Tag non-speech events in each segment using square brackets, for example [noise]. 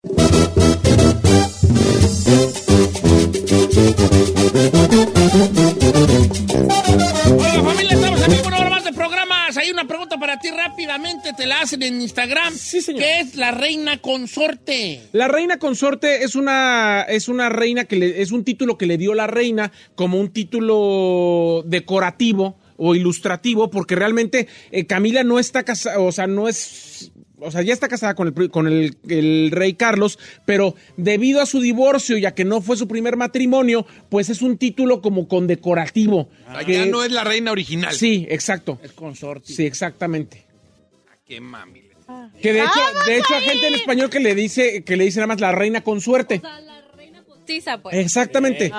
Hola familia, estamos aquí con una más de programas. Hay una pregunta para ti rápidamente, te la hacen en Instagram. Sí, señor. ¿Qué es la reina consorte? La reina consorte es una, es una reina que le, es un título que le dio la reina como un título decorativo o ilustrativo, porque realmente eh, Camila no está casada, o sea, no es o sea, ya está casada con, el, con el, el rey Carlos, pero debido a su divorcio, ya que no fue su primer matrimonio, pues es un título como condecorativo. Ah, Que- ya no es la reina original. Sí, exacto. Es consorte. Sí, exactamente. Qué mami. Que de hecho, de hecho hay gente en español que le dice, que le dice nada más la reina con suerte. Tiza, pues. Exactamente.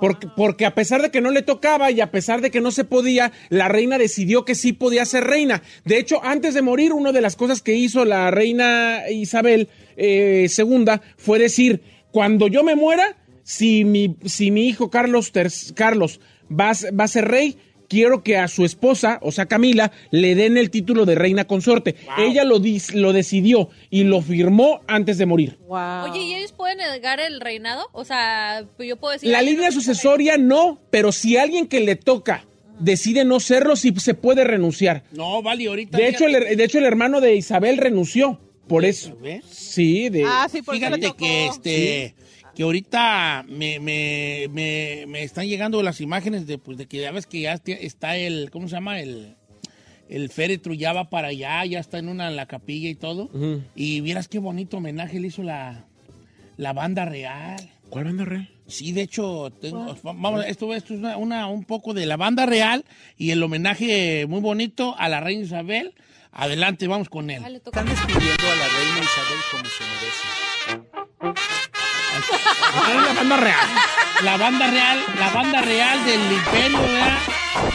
Porque, porque a pesar de que no le tocaba y a pesar de que no se podía, la reina decidió que sí podía ser reina. De hecho, antes de morir, una de las cosas que hizo la reina Isabel eh, II fue decir, cuando yo me muera, si mi, si mi hijo Carlos, ter- Carlos va, va a ser rey, quiero que a su esposa, o sea, Camila, le den el título de reina consorte. Ella lo, dis- lo decidió y lo firmó antes de morir. Oye, ¿y ellos pueden negar el reinado? O sea, yo puedo decir... La "Ay, línea no, sucesoria no, pero si alguien que le toca decide no serlo, sí se puede renunciar. No, vale, ahorita. De hecho, el, de hecho, el hermano de Isabel renunció. Por eso. ¿Ves? Sí, de. Ah, sí, porque le Fíjate tocó. que este que ahorita me, me, me, me están llegando las imágenes de, pues, de que ya ves que ya está el, ¿cómo se llama? El, el féretro ya va para allá, ya está en una en la capilla y todo. Y vieras qué bonito homenaje le hizo la, la banda real. ¿Cuál banda real? Sí, de hecho, tengo- vamos, esto, esto es una, una- un poco de la banda real y el homenaje muy bonito a la reina Isabel. Adelante, vamos con él. Ah. Están despidiendo a la reina Isabel como se merece. La banda real. La banda real, la banda real del imperio, ¿verdad?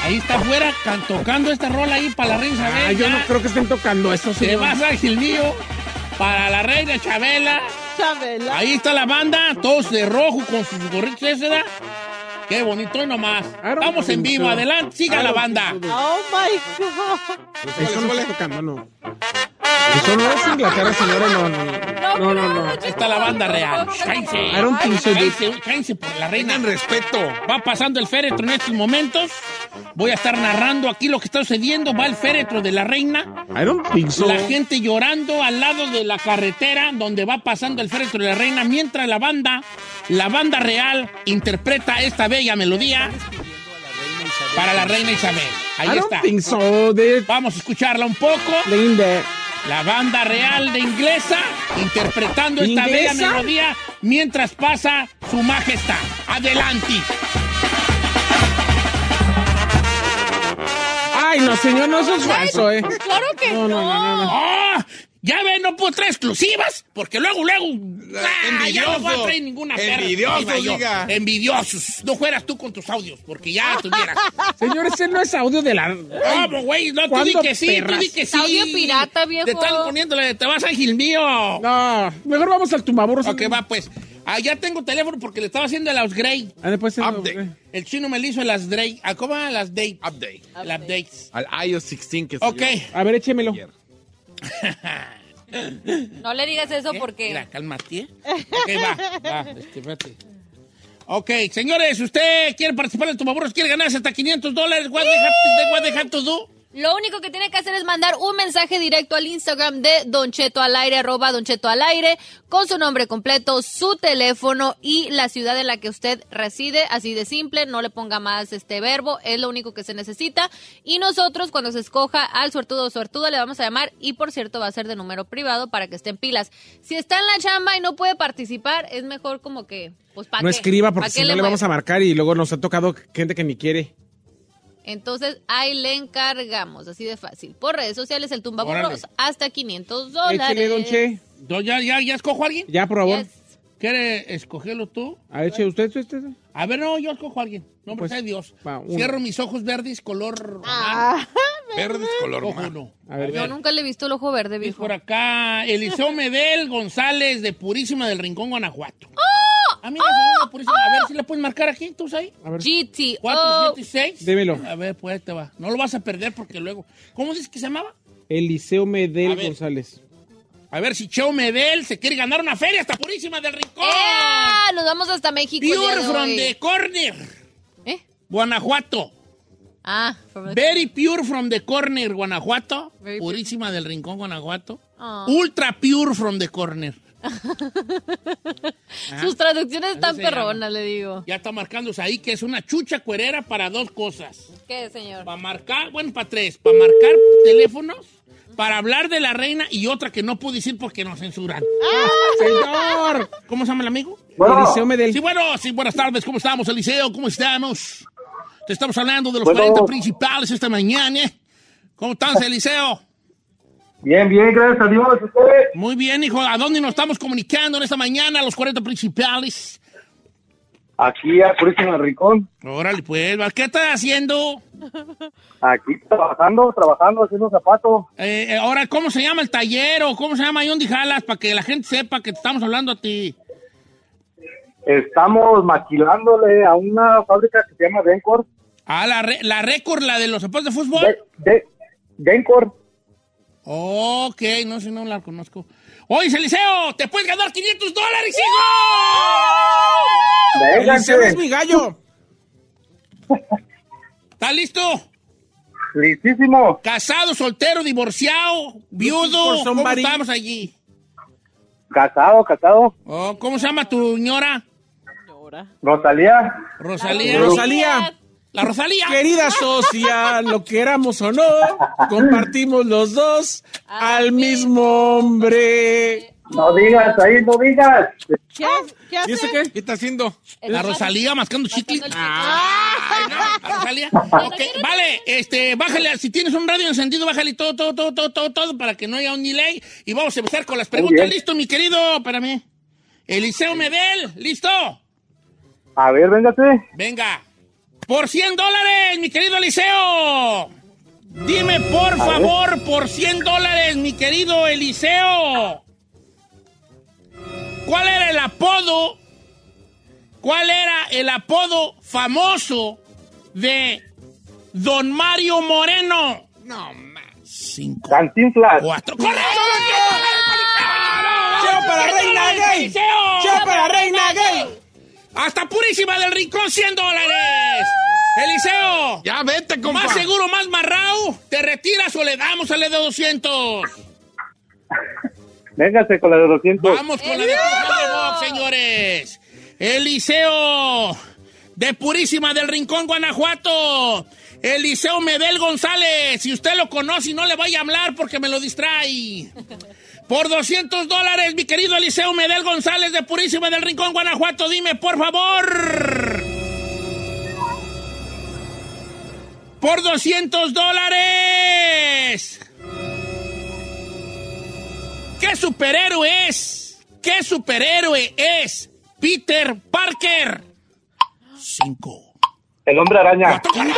Ahí está afuera can- tocando esta rola ahí para la reina Isabel. Ah, yo no creo que estén tocando eso, Te señor. vas Ángel mío para la reina Chabela. Chabela. Ahí está la banda, todos de rojo con sus gorritos ese, ¿verdad? Qué bonito y nomás. Vamos en vivo, adelante, siga la banda. Oh my God. Eso no está tocando, no. Eso no es Inglaterra, [laughs] señores, no, no, no. No, no, está la banda real. Cállense. I don't think so, dude. Cállense, cállense por la reina. Tengan respeto. Va pasando el féretro en estos momentos. Voy a estar narrando aquí lo que está sucediendo. Va el féretro de la reina. I don't think so. La gente llorando al lado de la carretera donde va pasando el féretro de la reina, mientras la banda, la banda real, interpreta esta bella melodía para la reina Isabel. Ahí I don't está. think so. Vamos a escucharla un poco. Linda. La banda real de inglesa interpretando esta bella melodía mientras pasa su majestad. Adelante. Ay, no, señor, no, eso es falso, eh. Claro que No, no. no, no, no, no. ¡Ah! Ya ven, no puedo traer exclusivas, porque luego, luego. ¡ah! ya no voy a envidioso. traer ninguna perra. Envidioso, Iba yo. diga. Envidiosos. No fueras tú con tus audios, porque ya [laughs] tuvieras. Señor, ese no es audio de la. ¿Cómo, güey? No, tú di ¿cuándo que sí, tú perras? di que sí. Audio pirata, viejo. Te están poniéndole, te vas a Gil mío. No, mejor vamos al tumbaburros. Ok, va, pues. Ah, ya tengo teléfono porque le estaba haciendo el Ausgrey. Ah, después Update. El chino me le hizo las Drake. ¿A ¿Cómo van las date? Update. El. Al iOS 16 que Ok. salió A ver, échemelo. [laughs] No le digas eso ¿Qué? porque... Mira, cálmate. Ok, va, va, este. Ok, señores, ¿usted quiere participar en Tumaburros? ¿Quiere ganarse hasta 500 dólares? What, they have to- what they have to do? Lo único que tiene que hacer es mandar un mensaje directo al Instagram de Don Cheto al aire, arroba Don Cheto al aire, con su nombre completo, su teléfono y la ciudad en la que usted reside. Así de simple, no le ponga más este verbo, es lo único que se necesita. Y nosotros, cuando se escoja al suertudo o suertuda, le vamos a llamar y por cierto va a ser de número privado para que estén pilas. Si está en la chamba y no puede participar, es mejor como que, pues, ¿para No qué? escriba ¿Pa' porque si no le vamos a marcar y luego nos ha tocado gente que ni quiere. Entonces, ahí le encargamos, así de fácil. Por redes sociales, el Órale. tumbaburros, hasta 500 dólares. Don Che. Do- ¿Ya, ya, ya escojo a alguien? Ya, por favor. Yes. ¿Quiere escogerlo tú? A ver, che, ¿usted, usted? A ver, no, yo escojo a alguien. No, Pues, sea Dios. va. Cierro mis ojos verdes, color Ah, [laughs] Verdes color rojo. A ver, Yo nunca le he visto el ojo verde, Es viejo. por acá, Eliseo Medel González de Purísima del Rincón, Guanajuato. Ah, mira, señor de Purísima. A ver si le puedes marcar aquí, tú ahí. a ver. GTO. 476. Démelo. A ver, pues ahí te va. No lo vas a perder porque luego. ¿Cómo dices que se llamaba? Eliseo A Medel ver. González. A ver si Cheo Medel se quiere ganar una feria hasta Purísima del Rincón. ¡Ea! Nos vamos hasta México. Pure from hoy. the corner, ¿Eh? Guanajuato. Ah, from the- Very pure from the corner, Guanajuato. Very pure. Purísima del Rincón, Guanajuato. Ah. Ultra pure from the corner. Sus traducciones están perronas, le digo. Ya está marcándose ahí que es una chucha cuerera para dos cosas. ¿Qué, señor? Para marcar, bueno, para tres. Para marcar teléfonos, para hablar de la reina y otra que no pude decir porque nos censuran. ¡Señor! ¿Cómo se llama el amigo? Eliseo Medel. Sí, bueno, sí, buenas tardes. ¿Cómo estamos, Eliseo? ¿Cómo estamos? Te estamos hablando de los Bueno. 40 principales esta mañana. ¿Cómo estás, [laughs] Eliseo? Bien, bien, gracias a Dios. ¿Ustedes? Muy bien, hijo. ¿A dónde nos estamos comunicando en esta mañana, los 40 principales? Aquí a Purísima Rincón. Órale, pues, ¿qué estás haciendo? Aquí trabajando, trabajando, haciendo zapatos. Eh, eh, ahora, ¿cómo se llama el taller o cómo se llama ahí donde jalas para que la gente sepa que te estamos hablando a ti? Estamos maquilándole a una fábrica que se llama Dencor. Ah, la, re- la récord, la de los zapatos de fútbol. De, de, Dencor. Ok, no sé, no la conozco. Oye, Eliseo, te puedes ganar 500 dólares, hijo. Eliseo es mi gallo. ¿Estás listo? Listísimo. Casado, soltero, divorciado, viudo. ¿Cómo estamos allí? Casado, casado. Oh, ¿Cómo se llama tu señora? Rosalía. Rosalía. Rosalía. La Rosalía. Querida socia, lo queramos o no, compartimos los dos al mismo hombre. No digas ahí, no digas. ¿Qué, qué ¿Y eso hace? qué? ¿Qué está haciendo? La Rosalía mascando chicle. Ay, no, la Rosalía. [laughs] Ok, vale, este, bájale, si tienes un radio encendido, bájale todo, todo, todo, todo, todo, todo, para que no haya un delay. Y vamos a empezar con las preguntas. ¿Listo, mi querido? Espérame. Eliseo Medel, ¿listo? A ver, véngase. Venga. Por 100 dólares, mi querido Eliseo. Dime, por favor, por 100 dólares, mi querido Eliseo. ¿Cuál era el apodo? ¿Cuál era el apodo famoso de Don Mario Moreno? No, man. Cinco, Cantinflas. cuatro. ¡Correcto! ¡Cheo para reina gay! ¡Cheo para reina gay! Hasta Purísima del Rincón, 100 dólares. Eliseo. Ya vete, compa. Más seguro, más marrao. ¿Te retiras o le damos a la de 200? Véngase con la de 200. Vamos con la de Box, señores. Eliseo de Purísima del Rincón, Guanajuato. Eliseo Medel González. Si usted lo conoce y no le vaya a hablar porque me lo distrae. Por 200 dólares, mi querido Eliseo Medel González de Purísima del Rincón, Guanajuato. Dime, por favor. Por 200 dólares. ¿Qué superhéroe es? ¿Qué superhéroe es? Peter Parker. Cinco. El hombre araña. Cuatro. ¡Ay,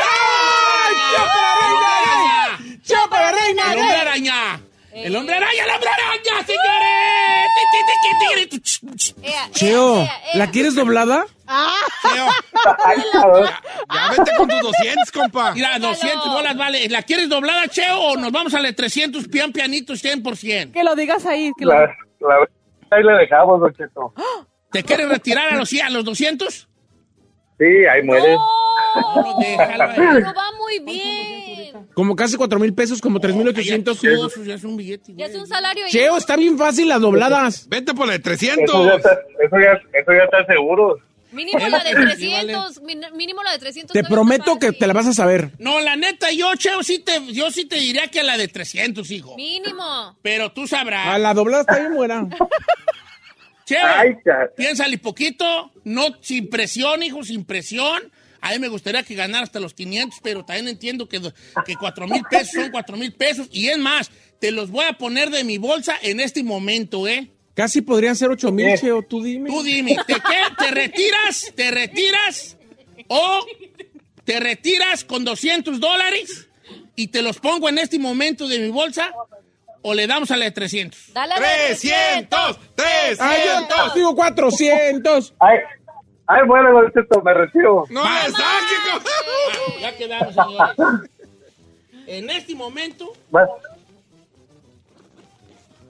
¡Chao para reina El hombre araña. El hombre araña, el hombre araña, señores. Cheo. ¿la quieres doblada? Cheo, [laughs] Ay, cabrón. Ya vete con tus 200, compa. Mira, 200 bolas vale. ¿La quieres doblada, Cheo, o nos vamos a la 300 pian pianitos 100%? Que lo digas ahí. Que lo... La, la- ahí le dejamos, Don Cheto. [gasps] ¿Te quieres retirar a los, 100, a los 200? Sí, ahí muere. No, déjalo ahí. [laughs] Pero va muy bien. Como casi cuatro mil pesos, como tres mil ochocientos. Ya es un billete. Ya es un salario. ya. Cheo, está bien fácil las dobladas. Vete por la de Eso ya 300. está, eso ya, eso ya está seguro. Mínimo la de Sí, vale. 300. min- Mínimo la de 300. Te prometo que te la vas a saber. No, la neta, yo, Cheo, sí te, yo sí te diría que la de 300, hijo. Mínimo. Pero tú A sabrás. la doblada está bien buena. Cheo, piénsale poquito, no sin presión, hijo, sin presión. A mí me gustaría que ganara hasta los 500, pero también entiendo que, que 4 mil pesos son 4 mil pesos. Y es más, te los voy a poner de mi bolsa en este momento, ¿eh? Casi podrían ser ocho mil, Eh. Cheo, tú dime. Tú dime, ¿te, qué? ¿te retiras? ¿Te retiras? ¿O te retiras con 200 dólares y te los pongo en este momento de mi bolsa? ¿O le damos a la de 300? Dale a la de 300. Ay, yo 300. digo 400. Ay, ay, bueno, Don Cheto, me retiro. No le saques. Ah, ya quedamos, señores. En este momento Bueno,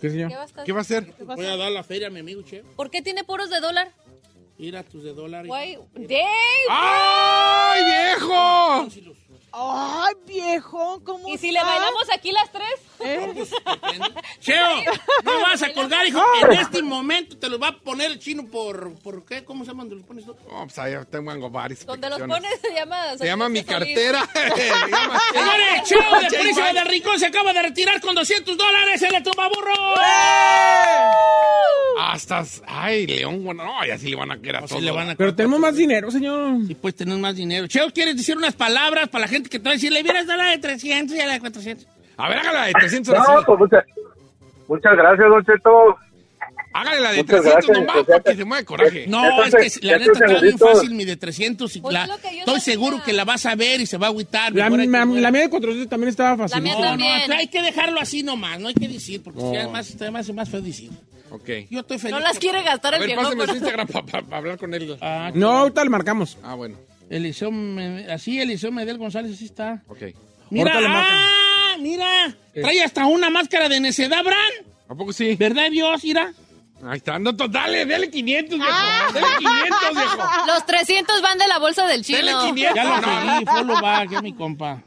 ¿Qué señor? ¿Qué va a estar- ¿Qué va a hacer? voy a dar la feria a mi amigo Cheo. ¿Por qué tiene poros de dólar? Mira tus de. Guay. Dave. ¡Ay, viejo! Ay, viejo, ¿cómo ¿Y si le bailamos aquí las tres? ¿Eh? Cheo, no [laughs] vas a colgar, hijo. En este momento te los va a poner el chino por... ¿Por qué? ¿Cómo se llama? ¿Dónde los pones tú? Oh, pues ahí tengo varias Donde los pones se llama... Se llama mi cartera. [laughs] Señores, Cheo de Príncipe del Rincón se acaba de retirar con 200 dólares. ¡Se le toma burro! Hasta. Ay, León, bueno, no, y así le van a querer a No, todos. sí le van a- Pero tenemos más dinero, señor. Y pues tener más dinero. Cheo, ¿quieres decir unas palabras para la gente que te va a decir, le hubieras dado la de 300 y a la de 400? A ver, hágala de 300 no, así. pues muchas, muchas gracias, Don Cheto. Hágale la de Muchas 300 gracias, nomás gracias. para que se mueva de coraje. No, Entonces, es que la neta está bien fácil mi de 300 y Pues la- es estoy sabía. seguro que la vas a ver y se va a agüitar. La, la- mía de 400 también estaba fácil. La mía No, no, también. hay que dejarlo así nomás, no hay que decir, porque si además está más, más feo decir. Ok. Yo estoy feliz. No las quiere gastar A el ver, viejo. pásame pero- Instagram [laughs] para hablar con él. Ah, No, ahorita le marcamos. Ah, bueno. Eliseo, así Eliseo Medel González, así está. Ok. Mira, ah, mira, trae hasta una máscara de necedad, Bran. ¿A poco sí? ¿Verdad, Dios? Mira. Ahí está. No, dale, dale 500, viejo. Ah. Dale 500, viejo. Los 300 van de la bolsa del chino. Dele 500. Ya lo No, seguí, follow back, ya mi compa.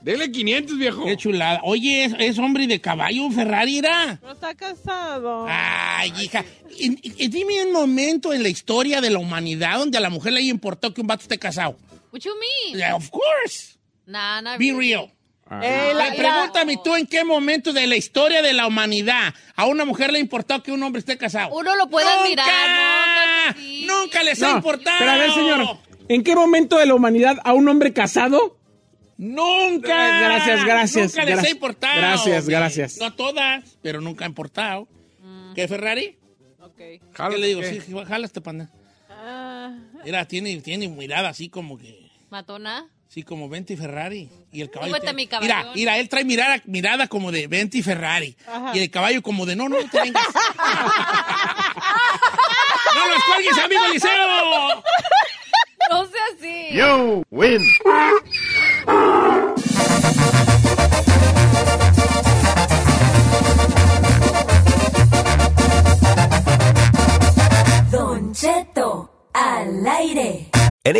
Dele 500, viejo. Qué chulada. Oye, es, es hombre de caballo, Ferrari, ¿era? No está casado. Ay, hija. Y- y- dime un momento en la historia de la humanidad donde a la mujer le haya importado que un vato esté casado. What you mean? Yeah, of course. Nah, nah, Be real. Eh, la- Pregúntame tú en qué momento de la historia de la humanidad a una mujer le ha importado que un hombre esté casado. Uno lo puede ¡Nunca! admirar, ¿no? Sí. Nunca les ha No, importado. pero a ver, señor, ¿en qué momento de la humanidad a un hombre casado? Nunca. Gracias, gracias, Nunca les ha gracias. importado. Gracias, gracias. No todas, pero nunca ha importado. ¿Qué, Ferrari? Ok. Jálate, ¿Qué le digo? ¿qué? Sí, jala este panda. Ah, Mira, tiene, tiene mirada así como que... Matona. Sí, como Venti Ferrari. Y el caballo. Tiene- mi. Mira, mira, él trae mirada, mirada como de Venti Ferrari. Ajá. Y el caballo como de no, no, no te vengas. [laughs] ¡No los cuelgues, amigo Liceo! No sea así. You win.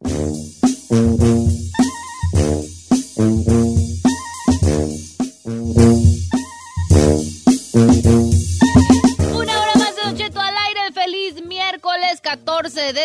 Una hora más de Don Cheto al aire. Feliz miércoles,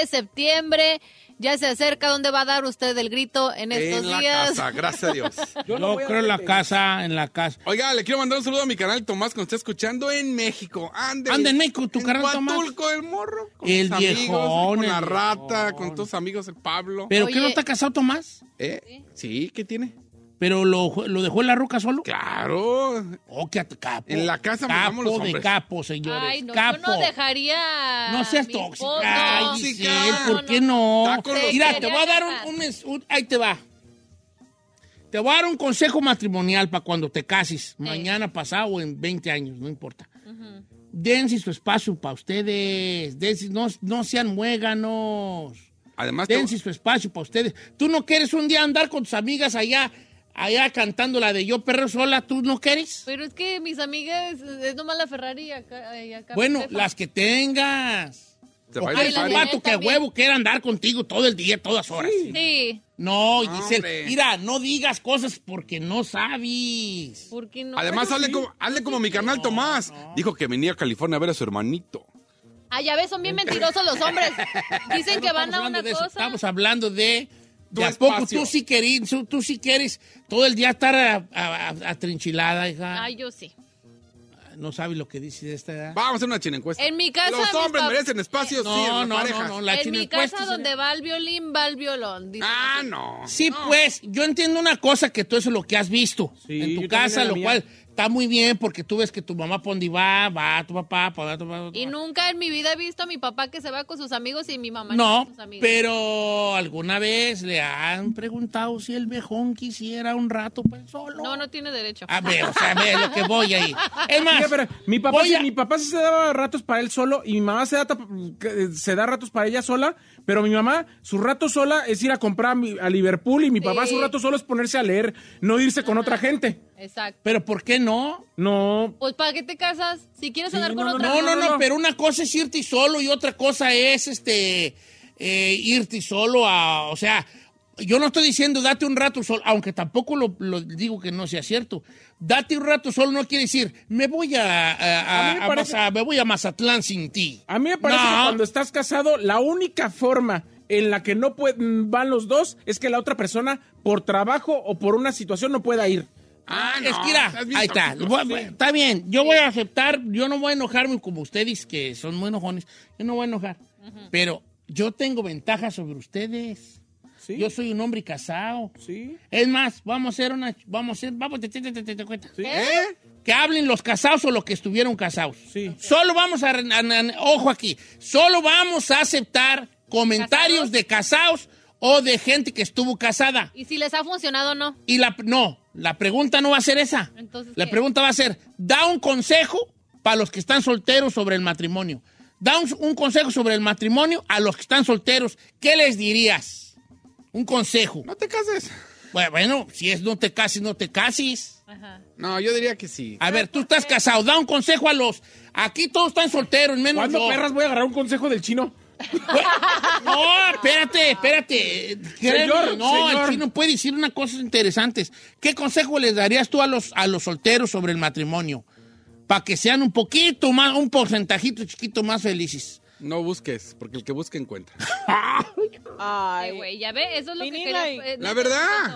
septiembre. Ya se acerca. ¿Dónde va a dar usted el grito en estos En la días? casa, gracias a Dios. [laughs] Yo, creo en la casa, en la casa. Oiga, le quiero mandar un saludo a mi canal Tomás que nos está escuchando en México. Ande, Anda en México, tu canal, Tomás. Huatulco, el morro. Con El sus amigos, viejón, con el la rata, viejón. con tus amigos, el Pablo. ¿Pero Oye. qué no está casado Tomás? ¿Eh? Sí, ¿qué tiene? ¿Pero lo, lo dejó en la ruca solo? Claro. Oh, qué capo. En la casa Capo mandamos los de hombres. capo, señores. Ay, no, capo. yo no dejaría. No seas tóxica. Ay, No, Giselle. ¿por qué no? Está con los- Mira, te voy a dar un, un un- Ahí te va. Te voy a dar un consejo matrimonial para cuando te cases. Mañana, pasado o en 20 años, no importa. Dense su espacio para ustedes. Dense- no, no sean muéganos. Además, te- Dense su espacio para ustedes. Tú no quieres un día andar con tus amigas allá, allá cantando la de Yo Perro Sola. ¿Tú no quieres? Pero es que mis amigas, es nomás la Ferrari y acá. y acá Bueno, las que tengas. Se O va a ir quieres al un party. vato que huevo quiera andar contigo todo el día, todas horas. Sí, No, No, Giselle, hombre. mira, no digas cosas porque no sabes. ¿por qué no? Además, hazle, sí. como, hazle como mi canal Tomás. Dijo que venía a California a ver a su hermanito. Ah, ya ves, son bien mentirosos los hombres. [laughs] Dicen que van a una cosa. Estamos hablando de... ¿De a poco tú sí, querís, tú, tú sí quieres todo el día estar atrinchilada, hija? Ay, yo sí. No sabes lo que dice de esta edad. Vamos a hacer una china encuesta. En mi casa, Los hombres merecen espacio, sí, en No, las no, no, no, la en mi casa sería- donde va el violín, va el violón. Ah, no. Sí, pues, yo entiendo una cosa, que tú eso es lo que has visto Sí, en tu casa, lo mía. cual está muy bien porque tú ves que tu mamá por donde va, va tu papá, pa' tu papá. Y nunca en mi vida he visto a mi papá que se va con sus amigos y mi mamá No, con sus amigos. pero alguna vez le han preguntado si el vejón quisiera un rato pues solo. No, no tiene derecho. A ver, o sea, a ver lo que voy ahí. [laughs] Es más, Mira, pero mi papá, voy sí- a- mi papá sí se daba ratos para él solo y mi mamá se da, que- se da ratos para ella sola, pero mi mamá, su rato sola es ir a comprar a, Liverpool y mi papá Sí. su rato solo es ponerse a leer, no irse con otra gente. Exacto. pero ¿por qué no? No, Pues ¿para qué te casas? Si quieres andar Sí, con no, otra No, no, no, no. pero una cosa es irte solo y otra cosa es este eh, irte solo a, o sea, yo no estoy diciendo date un rato solo, aunque tampoco lo, lo digo que no sea cierto. Date un rato solo no quiere decir me voy a, me parece- voy a Mazatlán sin ti. a mí me parece No. que cuando estás casado, la única forma en la que no pueden, van los dos es que la otra persona, por trabajo o por una situación, no pueda ir. Ah, es no, que mira, ahí está. sí. Está bien, yo voy a aceptar, yo no voy a enojarme como ustedes que son muy enojones, yo no voy a enojar. Pero yo tengo ventajas sobre ustedes. ¿Sí? Yo soy un hombre casado. Sí. Es más, vamos a hacer una, vamos a hacer, vamos, te, te, te, te, te cuenta. ¿Eh? Que hablen los casados o los que estuvieron casados. Sí. Solo vamos a, a- a- ojo aquí, solo vamos a aceptar comentarios ¿Casados? de casados o de gente que estuvo casada. Y si les ha funcionado o no. Y la, no, la pregunta no va a ser esa. Entonces, la ¿qué? pregunta va a ser, da un consejo para los que están solteros sobre el matrimonio. Da un, un consejo sobre el matrimonio a los que están solteros. ¿Qué les dirías? Un consejo. No te cases. Bueno, bueno, si es no te cases, no te cases. Ajá. No, yo diría que sí. A ver, tú estás casado, da un consejo a los... Aquí todos están solteros, menos ¿Cuándo yo. perras voy a agarrar un consejo del chino? [laughs] No, espérate, espérate. Señor, no, señor. el chino puede decir unas cosas interesantes. ¿Qué consejo les darías tú a los, a los solteros sobre el matrimonio? Para que sean un poquito más, un porcentajito chiquito más felices. No busques, porque el que busca encuentra. Ay, Ay, güey, ya ve, eso es lo que quería. eh, La verdad.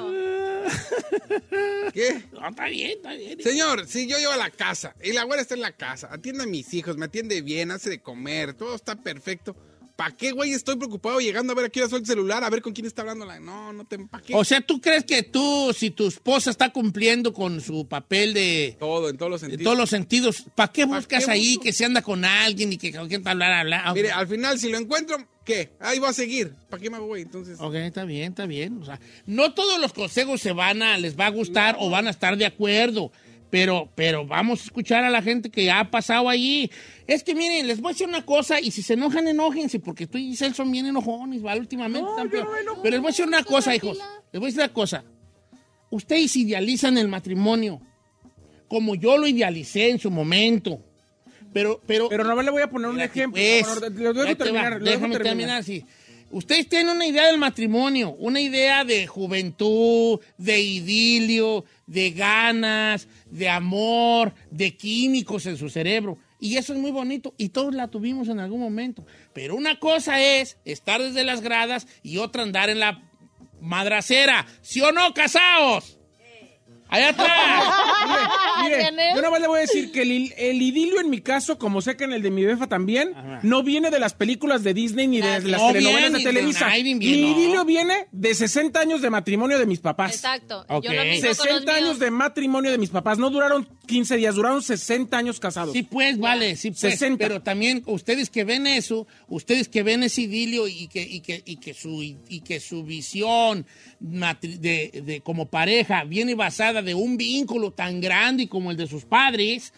¿Qué? No, está bien, está bien. Señor, si yo llevo a la casa y la güera está en la casa, atiende a mis hijos, me atiende bien, hace de comer, todo está perfecto. ¿Para qué, güey? Estoy preocupado llegando a ver a qué hora suelta el celular, a ver con quién está hablando. La... No, no te... ¿Para qué? O sea, ¿tú crees que tú, si tu esposa está cumpliendo con su papel de... todo, en todos los En sentidos. todos los sentidos, ¿para qué buscas qué ahí busco? que se anda con alguien y que con quién hablar, hablar? Mire, al final, si lo encuentro, ¿qué? Ahí va a seguir. ¿Para qué me hago, güey? Entonces... Ok, está bien, está bien. O sea, no todos los consejos se van a, les va a gustar o van a estar de acuerdo. Pero, pero vamos a escuchar a la gente que ha pasado allí. Es que miren, les voy a decir una cosa, y si se enojan, enójense, porque tú y Giselle son bien enojones, ¿vale? Últimamente. peor. Pero les voy a decir una cosa, hijos. Les voy a decir una cosa. Ustedes idealizan el matrimonio como yo lo idealicé en su momento. Pero, pero, Pero no le voy a poner un ejemplo. pues. Bueno, lo dejo terminar. dejo déjame terminar. terminar así. Ustedes tienen una idea del matrimonio, una idea de juventud, de idilio, de ganas, de amor, de químicos en su cerebro. y eso es muy bonito y todos la tuvimos en algún momento. Pero una cosa es estar desde las gradas y otra andar en la madracera. ¿Sí o no, casaos? Allá atrás. [laughs] Mire, Viene. yo nomás le voy a decir que el, el idilio en mi caso, como sé que en el de mi befa también, no viene de las películas de Disney ni de, de las No telenovelas viene de de Televisa. nadie, Mi no. idilio viene de 60 años de matrimonio de mis papás. Exacto. Ok. Yo lo mismo con los 60 míos. años de matrimonio de mis papás. No duraron 15 días, duraron 60 años casados. Sí, pues, vale, sí, pues. 60. Pero también ustedes que ven eso, ustedes que ven ese idilio y que, y que, y que, su, y que su visión de, de como pareja viene basada de un vínculo tan grande como el de sus padres,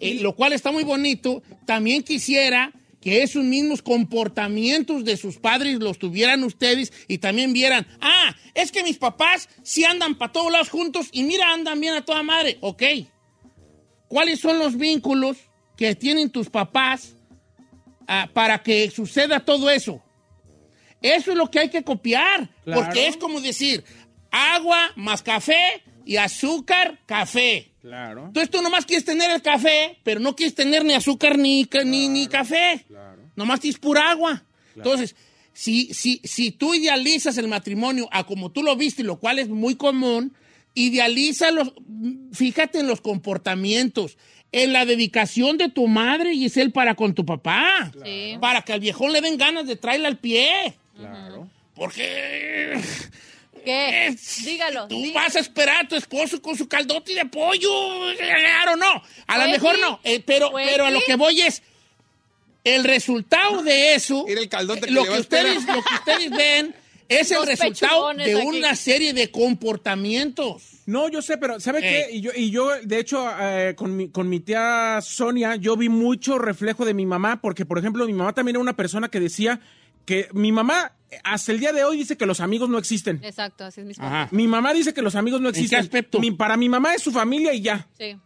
eh, lo cual está muy bonito, también quisiera que esos mismos comportamientos de sus padres los tuvieran ustedes y también vieran, ah, es que mis papás sí andan para todos lados juntos y mira, andan bien a toda madre, ok. ¿Cuáles son los vínculos que tienen tus papás ah, para que suceda todo eso? Eso es lo que hay que copiar, Claro. porque es como decir, agua más café y azúcar, café. Claro. Entonces tú nomás quieres tener el café, pero no quieres tener ni azúcar ni, ca- ni, ni café. Nomás tienes pura agua. Entonces, si, si, si tú idealizas el matrimonio a como tú lo viste, lo cual es muy común, idealízalos, fíjate en los comportamientos, en la dedicación de tu madre, Giselle, para con tu papá. Sí. Para que al viejón le den ganas de traerle al pie. Claro. Porque ¿Qué? Dígalo. tú dígalo. vas a esperar a tu esposo con su caldote de pollo. Claro, no. A lo mejor sí. no. Eh, pero, Pues pero a lo que voy es. El resultado de eso. [laughs] Mira el caldote que lo, que ustedes, lo que ustedes ven [laughs] es el resultado de aquí. una serie de comportamientos. No, yo sé, pero ¿sabe Eh. qué? Y yo, y yo de hecho, eh, con, mi, con mi tía Sonia, yo vi mucho reflejo de mi mamá, porque, por ejemplo, mi mamá también era una persona que decía que mi mamá, eh, hasta el día de hoy, dice que los amigos no existen. Exacto, así es mi Ajá. Mi mamá dice que los amigos no ¿En qué existen. aspecto? Mi- para mi mamá es su familia y ya. Sí.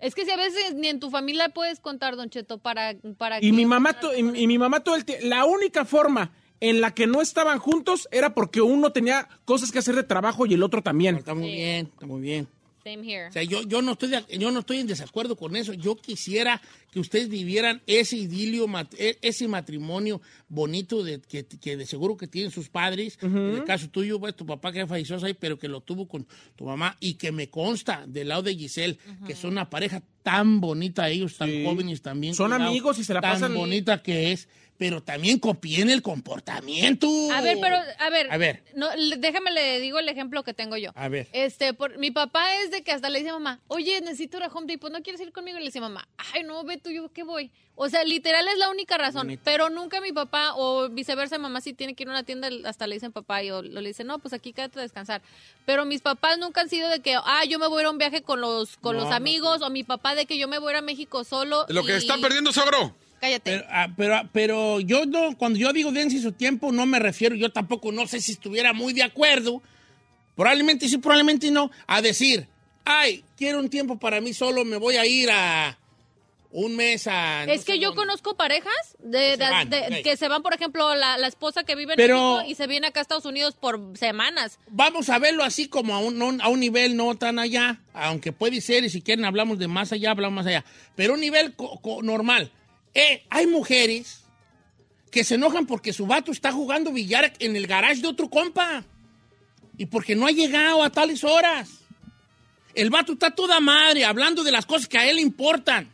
Es que si a veces ni en tu familia puedes contar, Don Cheto, para, para Y que- mi mamá, y mi mamá todo el tiempo, la única forma en la que no estaban juntos era porque uno tenía cosas que hacer de trabajo y el otro también. Está muy bien, está muy bien. Same here. O sea, yo, yo, no estoy de- yo no estoy en desacuerdo con eso. Yo quisiera que ustedes vivieran ese idilio, mat- e- ese matrimonio bonito de, que, que de seguro que tienen sus padres. En el caso tuyo, pues tu papá que falleció ahí, pero que lo tuvo con tu mamá y que me consta del lado de Giselle, que son una pareja tan bonita ellos, tan Sí. jóvenes también. Son amigos y se la tan pasan- bonita que es, pero también copien el comportamiento. A ver, pero, a ver, A ver. No, le- déjame le digo el ejemplo que tengo yo. A ver. Este, por, mi papá es de que hasta le dice a mamá, oye, necesito ir a Home Depot, ¿no quieres ir conmigo? Y le dice mamá, ay, no, ve tú, yo qué voy. O sea, literal es la única razón. Bonito. Pero nunca mi papá, o viceversa, mamá si tiene que ir a una tienda, hasta le dicen papá, y o, le dicen, no, pues aquí quédate a descansar. Pero mis papás nunca han sido de que, ah, yo me voy a ir a un viaje con los, con No, los no, amigos, o mi papá de que yo me voy a ir a México solo. Lo que está perdiendo, Sogro. Cállate. Pero, ah, pero, pero yo no, cuando yo digo dense su tiempo, no me refiero, yo tampoco no sé si estuviera muy de acuerdo, probablemente sí, probablemente no, a decir, ay, quiero un tiempo para mí solo, me voy a ir a un mes a... no Es que yo dónde". conozco parejas de, Que se de- van, de- ok. que se van, por ejemplo, la, la esposa que vive en Pero- México y se viene acá a Estados Unidos por semanas. Vamos a verlo así como a un, a un nivel no tan allá, aunque puede ser, y si quieren hablamos de más allá, hablamos más allá, pero un nivel co- co- normal. Eh, hay mujeres que se enojan porque su vato está jugando billar en el garage de otro compa y porque no ha llegado a tales horas. El vato está toda madre hablando de las cosas que a él le importan,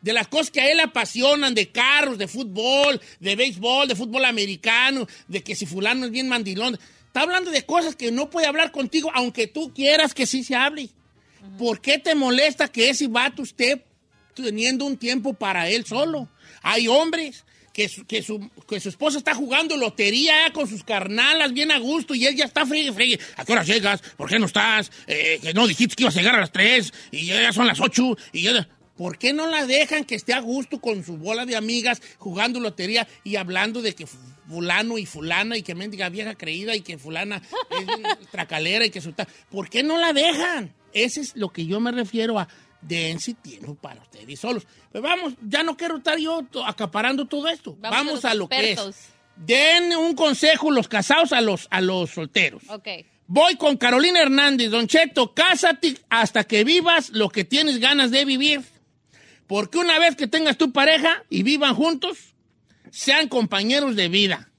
de las cosas que a él apasionan, de carros, de fútbol, de béisbol, de fútbol americano, de que si fulano es bien mandilón. Está hablando de cosas que no puede hablar contigo, aunque tú quieras que sí se hable. ¿Por qué te molesta que ese vato esté teniendo un tiempo para él solo? Hay hombres que su, que su, que su esposa está jugando lotería con sus carnalas bien a gusto y él ya está fregue, fregue. ¿A qué hora llegas? ¿Por qué no estás? Eh, que no dijiste que ibas a llegar a las 3 y ya son las 8 y ya... ¿Por qué no la dejan que esté a gusto con su bola de amigas jugando lotería y hablando de que fulano y fulana y que mendiga vieja creída y que fulana es [laughs] tracalera y que su ¿Por qué no la dejan? Ese es lo que yo me refiero a dense tiempo para ustedes solos. Pero vamos, ya no quiero estar yo to- acaparando todo esto. Vamos Vamos, a lo que es. Den un consejo los casados a los, a los solteros. Ok. Voy con Carolina Hernández. Don Cheto, cásate hasta que vivas lo que tienes ganas de vivir. Porque una vez que tengas tu pareja y vivan juntos, sean compañeros de vida.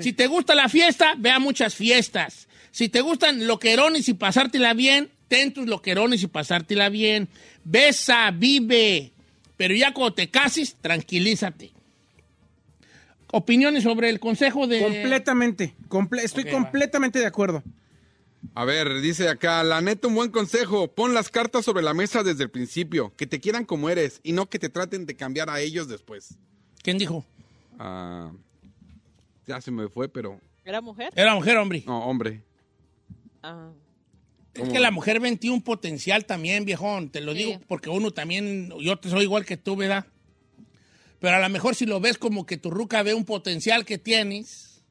Si te gusta la fiesta, ve a muchas fiestas. Si te gustan loquerones y pasártela bien, ten tus loquerones y pasártela bien. Besa, vive. Pero ya cuando te cases, tranquilízate. Opiniones sobre el consejo de... Completamente. comple- estoy va. completamente de acuerdo. A ver, dice acá, la neta, un buen consejo. Pon las cartas sobre la mesa desde el principio. Que te quieran como eres y no que te traten de cambiar a ellos después. ¿Quién dijo? Ah, ya se me fue, pero... ¿Era mujer? Era mujer, hombre. No, hombre. Ah. Es que la mujer ve en ti un potencial también, viejón. Te lo Sí. digo porque uno también, yo te soy igual que tú, ¿verdad? Pero a lo mejor si lo ves como que tu ruca ve un potencial que tienes,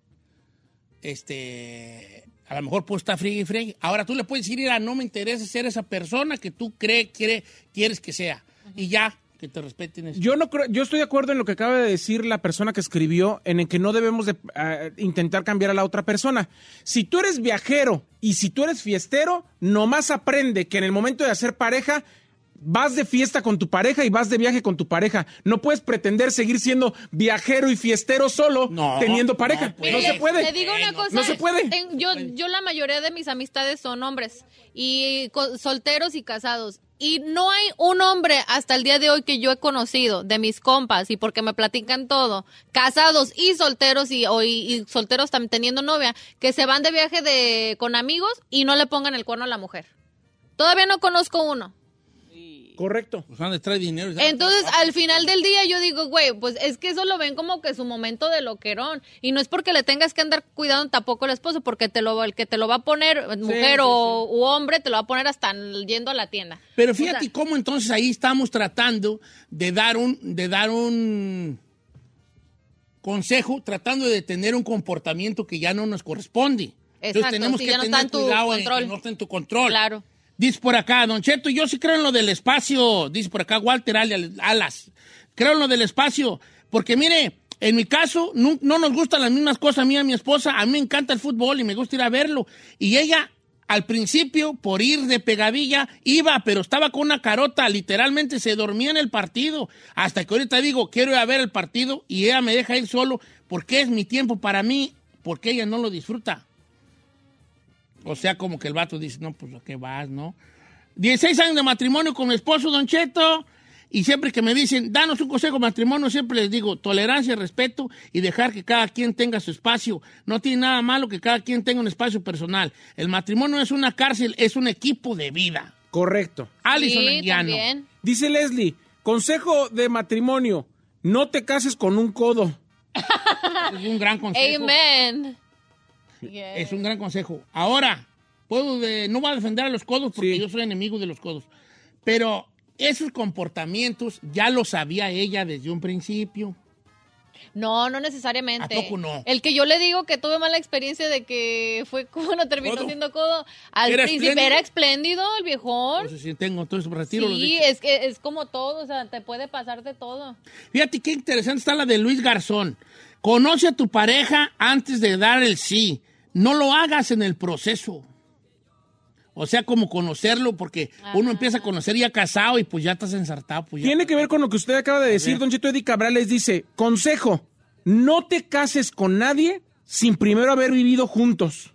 este, a lo mejor pues está friegue y friegue. Ahora tú le puedes decir, mira, no me interesa ser esa persona que tú crees, quiere, quieres que sea. Y ya, que te respeten eso. Yo no creo, yo estoy de acuerdo en lo que acaba de decir la persona que escribió, en el que no debemos de ah, intentar cambiar a la otra persona. Si tú eres viajero y si tú eres fiestero, nomás aprende que en el momento de hacer pareja vas de fiesta con tu pareja y vas de viaje con tu pareja. No puedes pretender seguir siendo viajero y fiestero solo No, teniendo pareja. no, pues. Se puede. Te digo una cosa. No se puede. yo, yo la mayoría de mis amistades son hombres y solteros y casados. Y no hay un hombre hasta el día de hoy que yo he conocido de mis compas y porque me platican todo, casados y solteros y, o- y- y solteros también teniendo novia, que se van de viaje de con amigos y no le pongan el cuerno a la mujer. Todavía no conozco uno. Correcto. Pues van a traer dinero. Entonces, al final del día yo digo, güey, pues es que eso lo ven como que su momento de loquerón. Y no es porque le tengas que andar cuidando tampoco el esposo, porque te lo, el que te lo va a poner, mujer sí, o u hombre, te lo va a poner hasta yendo a la tienda. Pero O fíjate sea, cómo entonces ahí estamos tratando de dar un, de dar un consejo, tratando de tener un comportamiento que ya no nos corresponde. Entonces tenemos que ya no tener está en tu cuidado en control. que no en tu control. Claro. Dice por acá, Don Cheto, yo sí creo en lo del espacio. Dice por acá Walter Alas. Creo en lo del espacio. Porque mire, en mi caso, no, no nos gustan las mismas cosas a mí y a mi esposa. A mí me encanta el fútbol y me gusta ir a verlo. Y ella, al principio, por ir de pegadilla, iba, pero estaba con una carota. Literalmente se dormía en el partido. Hasta que ahorita digo, quiero ir a ver el partido y ella me deja ir solo porque es mi tiempo para mí, porque ella no lo disfruta. O sea, como que el vato dice, no, pues a qué vas, ¿no? 16 años de matrimonio con mi esposo, Don Cheto. Y siempre que me dicen, danos un consejo de matrimonio, siempre les digo, tolerancia, respeto y dejar que cada quien tenga su espacio. No tiene nada malo que cada quien tenga un espacio personal. El matrimonio es una cárcel, es un equipo de vida. Correcto. Alison sí, también. Dice Leslie, consejo de matrimonio, no te cases con un codo. [laughs] Es un gran consejo. Amen. Es un gran consejo. Ahora, puedo de- no voy a defender a los codos porque Sí. yo soy enemigo de los codos. Pero esos comportamientos ya lo sabía ella desde un principio. No, no necesariamente. ¿A poco no? El que yo le digo que tuve mala experiencia de que fue [laughs] como no terminó ¿Codo? siendo codo. Al ¿Era principio espléndido? era espléndido el viejón. Entonces, si tengo, entonces retiro Sí, es que es como todo, o sea, te puede pasar de todo. Fíjate qué interesante está la de Luis Garzón. Conoce a tu pareja antes de dar el sí. No lo hagas en el proceso. O sea, como conocerlo, porque uno empieza a conocer ya casado y pues ya estás ensartado. Pues ya. Tiene que ver con lo que usted acaba de decir, don Chito Eddie Cabral les dice, consejo, no te cases con nadie sin primero haber vivido juntos.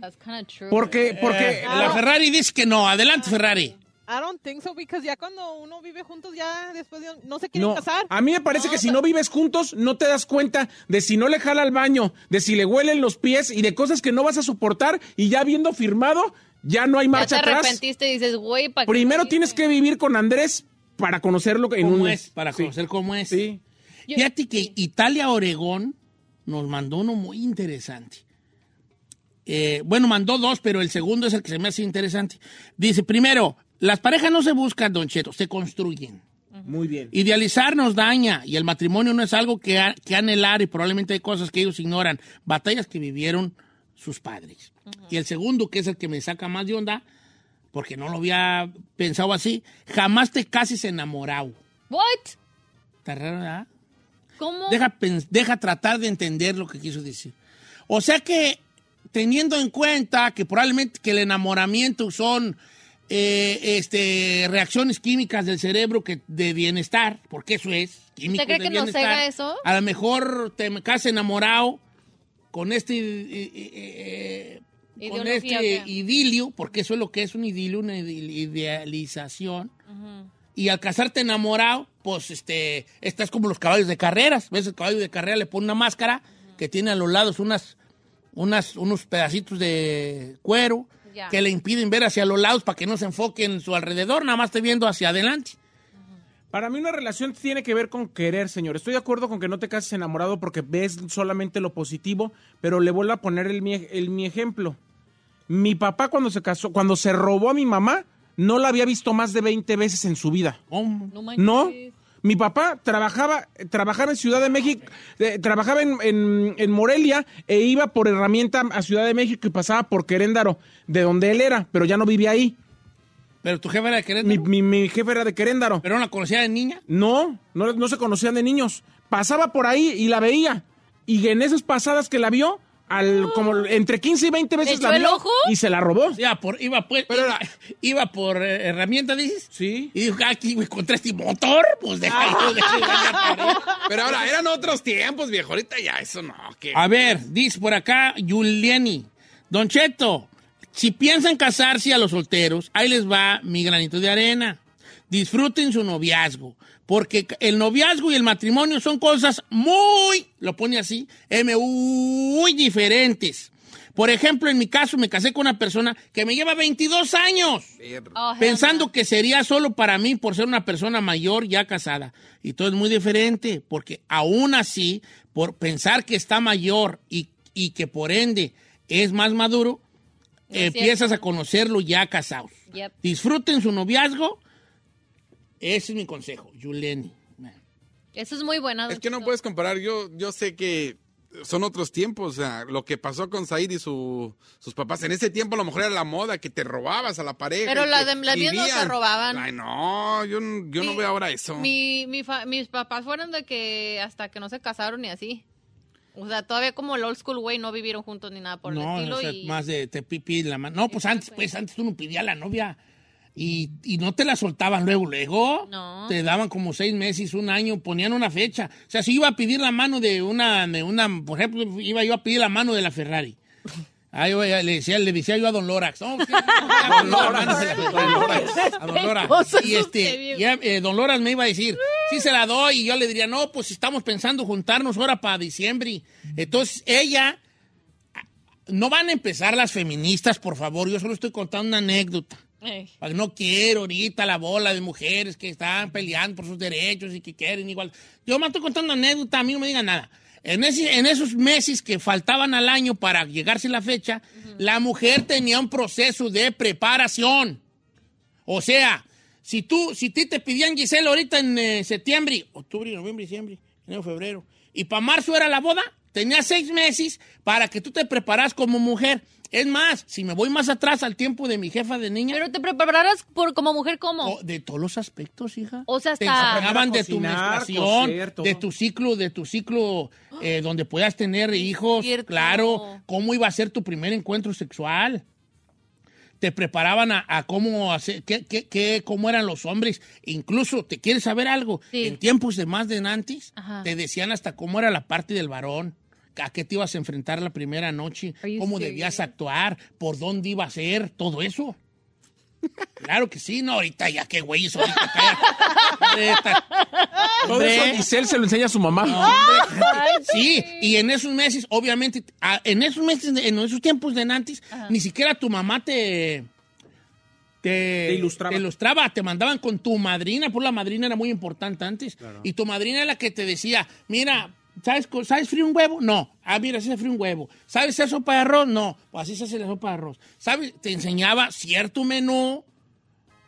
That's kind of true. Porque, porque Eh, la Ferrari dice que no. Adelante, Ferrari. I don't think so, because ya cuando uno vive juntos, ya después ya no se quieren no, casar. a mí me parece que si no vives juntos, no te das cuenta de si no le jala al baño, de si le huelen los pies y de cosas que no vas a soportar y ya habiendo firmado, ya no hay ya te marcha atrás. arrepentiste y dices, güey, ¿para qué Primero tienes que vivir con Andrés para conocerlo en ¿Cómo un es? Para Sí. conocer cómo es. Sí. Fíjate que Italia Oregón nos mandó uno muy interesante. Eh, bueno, mandó dos, pero el segundo es el que se me hace interesante. Dice, primero, las parejas no se buscan, Don Cheto, se construyen. Muy bien. Idealizar nos daña y el matrimonio no es algo que, a- que anhelar y probablemente hay cosas que ellos ignoran, batallas que vivieron sus padres. Y el segundo, que es el que me saca más de onda, porque no lo había pensado así, jamás te cases enamorado. What? Está raro, ¿verdad? ¿Cómo? Deja, deja tratar de entender lo que quiso decir. O sea que, teniendo en cuenta que probablemente que el enamoramiento son eh, este, reacciones químicas del cerebro que, de bienestar, porque eso es, químicos cree de que nos eso? A lo mejor te casas enamorado con este, eh, eh, eh, con este idilio, porque eso es lo que es un idilio, una ide- idealización. Y al casarte enamorado, pues este, estás como los caballos de carreras. ¿Ves? El caballo de carrera le pone una máscara que tiene a los lados unas, unas, unos pedacitos de cuero que le impiden ver hacia los lados para que no se enfoque en su alrededor, nada más esté viendo hacia adelante. Para mí una relación tiene que ver con querer, señor. Estoy de acuerdo con que no te cases enamorado porque ves solamente lo positivo, pero le vuelvo a poner el mi, el mi ejemplo. Mi papá cuando se casó, cuando se robó a mi mamá, no la había visto más de 20 veces en su vida. ¿Cómo? No. No. Mi papá trabajaba, trabajaba en Ciudad de México, eh, trabajaba en, en- en Morelia e iba por herramienta a Ciudad de México y pasaba por Queréndaro, de donde él era, pero ya no vivía ahí. Pero tu jefe era de Mi, Querétaro. mi- mi jefe era de Queréndaro. ¿Pero no la conocía de niña? No, no, no se conocían de niños. Pasaba por ahí y la veía. Y en esas pasadas que la vio, al, como entre 15 y 20 veces la el vio ojo? y se la robó. Iba por, iba pues, iba, iba por eh, herramienta, dices. Sí. Y dijo, "Ah, aquí me encontré este motor, pues deja yo de Pero ahora eran otros tiempos, viejo. Ahorita ya eso no. ¿qué? A ver, dice por acá Juliani. Don Cheto, si piensan casarse a los solteros, ahí les va mi granito de arena. Disfruten su noviazgo, porque el noviazgo y el matrimonio son cosas muy, lo pone así, M, muy diferentes. Por ejemplo, en mi caso me casé con una persona que me lleva 22 años. Oh, Pensando que sería solo para mí por ser una persona mayor ya casada. Y todo es muy diferente, porque aún así, por pensar que está mayor y, y que por ende es más maduro, No empiezas a conocerlo ya casados. Yep. Disfruten su noviazgo. Ese es mi consejo, Yuleni. Eso es muy buena. Es que no puedes comparar. Yo, yo sé que son otros tiempos. O sea, lo que pasó con Said y su- sus papás. En ese tiempo a lo mejor era la moda, que te robabas a la pareja. Pero las que de- las mías no se robaban. Ay, no, yo, yo no veo ahora eso. Mi, mi fa- mis papás fueron de que hasta que no se casaron y así. O sea, todavía como el old school way no vivieron juntos ni nada por el No, estilo. o sea, y... más de te pipí la mano. No, pues antes, pues antes tú no pedías a la novia y, y no te la soltaban luego, luego. No. Te daban como seis meses, un año, ponían una fecha. O sea, si iba a pedir la mano de una, de una, por ejemplo, iba yo a pedir la mano de la Ferrari. Ahí voy, le decía, le decía yo a Don Lorax. No, sí, [laughs] a Don Lorax. A Don Lorax. Y este, ya, eh, Don Lorax me iba a decir, sí se la doy. Y yo le diría, no, pues estamos pensando juntarnos ahora para diciembre. Entonces, ella, no van a empezar las feministas, por favor. Yo solo estoy contando una anécdota. Ey. No quiero ahorita la bola de mujeres que están peleando por sus derechos y que quieren igual. Yo me estoy contando una anécdota, a mí no me digan nada. En, ese- en esos meses que faltaban al año para llegarse la fecha, la mujer tenía un proceso de preparación. O sea, si tú, si ti te pedían Giselle ahorita en eh, septiembre, octubre, noviembre, diciembre, enero, febrero, y para marzo era la boda, tenías seis meses para que tú te preparas como mujer. Es más, si me voy más atrás al tiempo de mi jefa de niña, Pero te prepararás por, como mujer, ¿cómo? o- de todos los aspectos, hija. O sea, Te hasta... enseñaban de tu menstruación, coser, de tu ciclo, de tu ciclo eh, donde puedas tener hijos, cierto. claro, cómo iba a ser tu primer encuentro sexual. Te preparaban a, a cómo hacer, qué, qué- qué- cómo eran los hombres. Incluso, ¿te quieres saber algo? Sí. En tiempos de más de antes, Ajá. te decían hasta cómo era la parte del varón, a qué te ibas a enfrentar la primera noche, cómo serious? debías actuar, por dónde iba a ser, todo eso. Claro que sí, no, ahorita ya qué güey, ahorita. Ahorita- [laughs] Todo eso. Giselle se lo enseña a su mamá. Sí, y en esos meses, obviamente, a- en esos meses, en esos tiempos de Nantes, ni siquiera tu mamá te, te, Te ilustraba. te ilustraba, te mandaban con tu madrina, por la madrina era muy importante antes, y tu madrina era la que te decía, mira, ¿sabes, ¿sabes frío un huevo? No, ah, mira, se hace frío un huevo. ¿Sabes hacer sopa de arroz? No, pues así se hace la sopa de arroz. ¿Sabes? Te enseñaba cierto menú,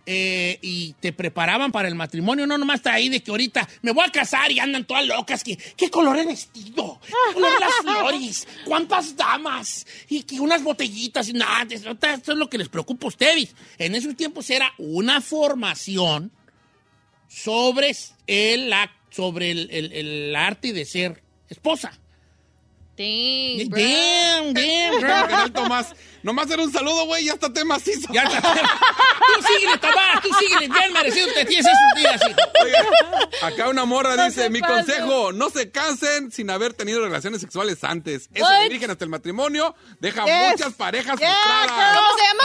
eh, y te preparaban para el matrimonio, no nomás está ahí de que ahorita me voy a casar y andan todas locas, que qué color el vestido, qué color las flores, cuántas damas, y que unas botellitas, y nada, eso es lo que les preocupa a ustedes. En esos tiempos era una formación sobre el, ac- sobre el, el- el arte de ser esposa. Dang, bro. Damn, damn, bro. Tomás. Nomás era un saludo, güey, ya está te macizo. Ya está. Tú síguele, Tomás, tú síguele. Bien merecido te tienes esos días, hijo. Acá una morra No dice, mi pase. consejo, no se cansen sin haber tenido relaciones sexuales antes. Eso What? virgen hasta el matrimonio deja Yes. muchas parejas Yeah, frustradas. ¿Cómo se llama?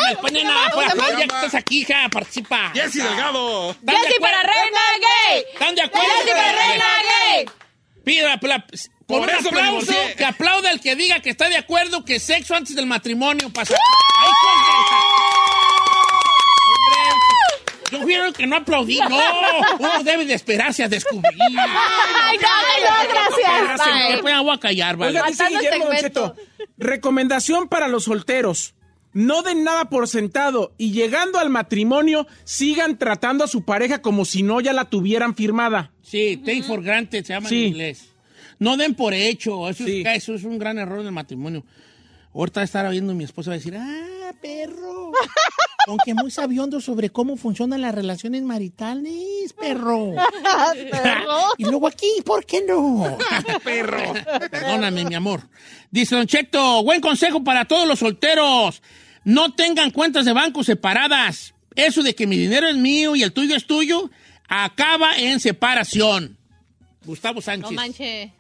¿Cómo se fuera, ya que estás aquí, hija, participa. Jessy Delgado. ¿Están de Jessy para reina gay. ¿Están de acuerdo? Jessy para reina gay. Pida, por un eso aplauso, que aplauda el que diga que está de acuerdo que sexo antes del matrimonio pasa. ¡Ay, hijos de- Hombre, Yo fui el que no aplaudí. No, uno debe de esperarse a descubrir. [laughs] Ay, no, gracias. Me voy a callar, ¿vale? Oiga, dice Guillermo. Cheto, recomendación para los solteros. No den nada por sentado y llegando al matrimonio sigan tratando a su pareja como si no ya la tuvieran firmada. Sí, take for granted se llama Sí. en inglés. No den por hecho. Eso, Sí. es, eso es un gran error del matrimonio. Ahorita estar viendo mi esposa va a decir, ah, perro. [laughs] Aunque muy sabiondo sobre cómo funcionan las relaciones maritales, perro. [laughs] [laughs] y luego aquí, ¿por qué no? perro. Perdóname, mi amor. Dice Don Cheto, buen consejo para todos los solteros. No tengan cuentas de banco separadas. Eso de que mi dinero es mío y el tuyo es tuyo, acaba en separación. Gustavo Sánchez. No manche.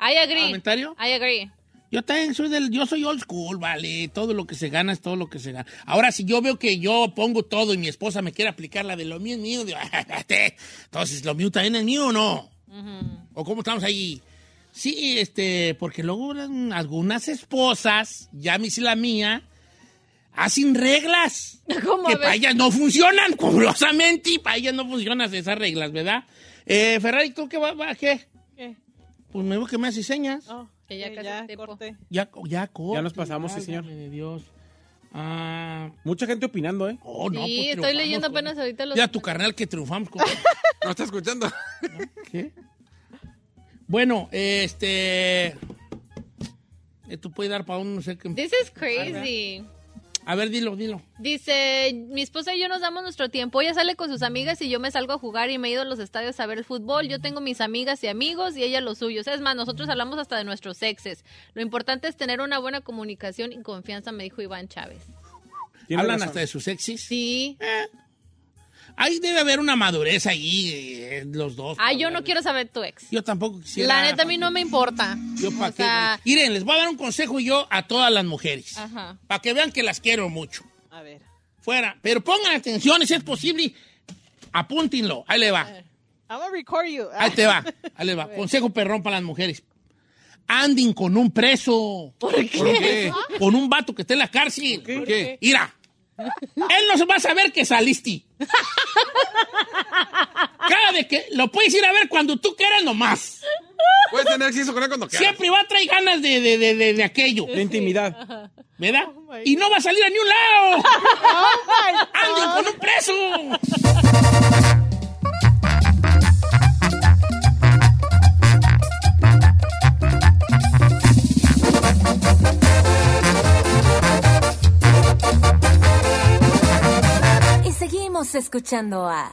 I agree. ¿Comentario? I agree. Yo también soy del, yo soy old school, vale. Todo lo que se gana es todo lo que se gana. Ahora, si yo veo que yo pongo todo y mi esposa me quiere aplicar la de lo mío es mío, digo, [laughs] entonces lo mío también es mío o no. ¿O cómo estamos ahí? Sí, este, porque luego algunas esposas, ya me hice la mía, hacen reglas [laughs] ¿Cómo? que para ellas no funcionan, [laughs] curiosamente, y para ellas no funcionan esas reglas, ¿verdad? Eh, Ferrari, ¿tú qué va, va- qué? ¿Qué? Pues me veo que me haces señas. Oh, Que ya ok, casi ya, corté. Ya, ya, corte, Ya nos pasamos, sí, señor. de Dios. Ah, Mucha gente opinando, ¿eh? oh, no, Sí, pues estoy leyendo con- apenas ahorita los... Ya tu carnal que triunfamos con... [laughs] ¿No está escuchando? ¿Qué? Bueno, este... Esto puede dar para un no sé qué... This is crazy. A ver, dilo, dilo. Dice, mi esposa y yo nos damos nuestro tiempo. Ella sale con sus amigas y yo me salgo a jugar y me he ido a los estadios a ver el fútbol. Yo tengo mis amigas y amigos y ella los suyos. Es más, nosotros hablamos hasta de nuestros exes. Lo importante es tener una buena comunicación y confianza, me dijo Iván Chávez. Hablan razón. hasta de sus exes. Sí. Ahí debe haber una madurez ahí, eh, los dos. Ah, yo no quiero saber tu ex. Yo tampoco quisiera... La neta a mí no me importa. Yo para O sea- qué... Miren, les voy a dar un consejo yo a todas las mujeres. Ajá. Para que vean que las quiero mucho. A ver. Fuera. Pero pongan atención, si es posible, apúntenlo. Ahí le va. I'm gonna record you. Ahí te va, [laughs] ahí le va. Consejo perrón para las mujeres. Anden con un preso. ¿Por qué? qué? Con un vato que esté en la cárcel. ¿Qué? Mira, [laughs] él no se va a saber que saliste. [laughs] Cada de que lo puedes ir a ver cuando tú quieras nomás. Puedes tener sexo con él cuando quieras. Siempre va a traer ganas de, de, de, de- de aquello. De intimidad. ¿Verdad? Oh y no va a salir a ni un lado. [laughs] Anden con un preso. Y seguimos escuchando a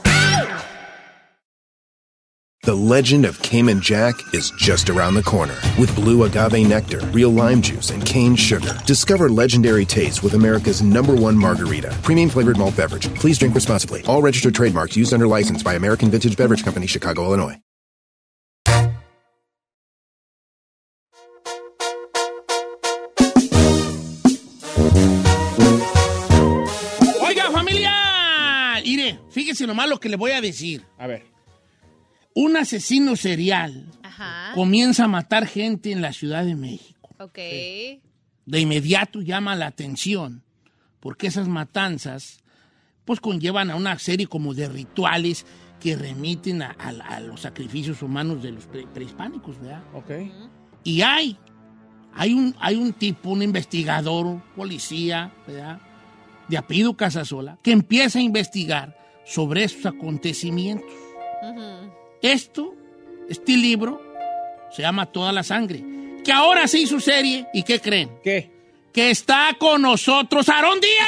The legend of Cayman Jack is just around the corner. With blue agave nectar, real lime juice, and cane sugar. Discover legendary taste with America's number one margarita. Premium flavored malt beverage. Please drink responsibly. All registered trademarks used under license by American Vintage Beverage Company, Chicago, Illinois. Oiga, familia. Mire, fíjese nomás lo que le voy a decir. A ver. Un asesino serial Ajá. comienza a matar gente en la Ciudad de México. Ok. De inmediato llama la atención, porque esas matanzas pues conllevan a una serie como de rituales que remiten a, a- a los sacrificios humanos de los pre- prehispánicos, ¿verdad? Ok. Y hay hay un, hay un tipo, un investigador, policía, ¿verdad? de apellido Casasola, que empieza a investigar sobre esos acontecimientos. Esto, este libro, se llama Toda la Sangre, que ahora sí su serie, ¿y qué creen? ¿Qué? Que está con nosotros Aarón Díaz.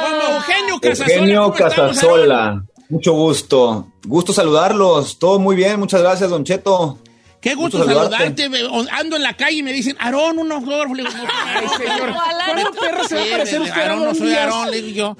Como Eugenio Casasola. Eugenio. Casasola, mucho gusto. Gusto saludarlos. Todo muy bien, muchas gracias, Don Cheto. Qué gusto, Gusto saludarte. Ando en la calle y me dicen, Aarón, un autógrafo. Le digo, no, Ay, señor. Ojalá ¿Cuándo no. perro se va a Sí, parecer usted Aarón, no soy? Aarón, le digo yo.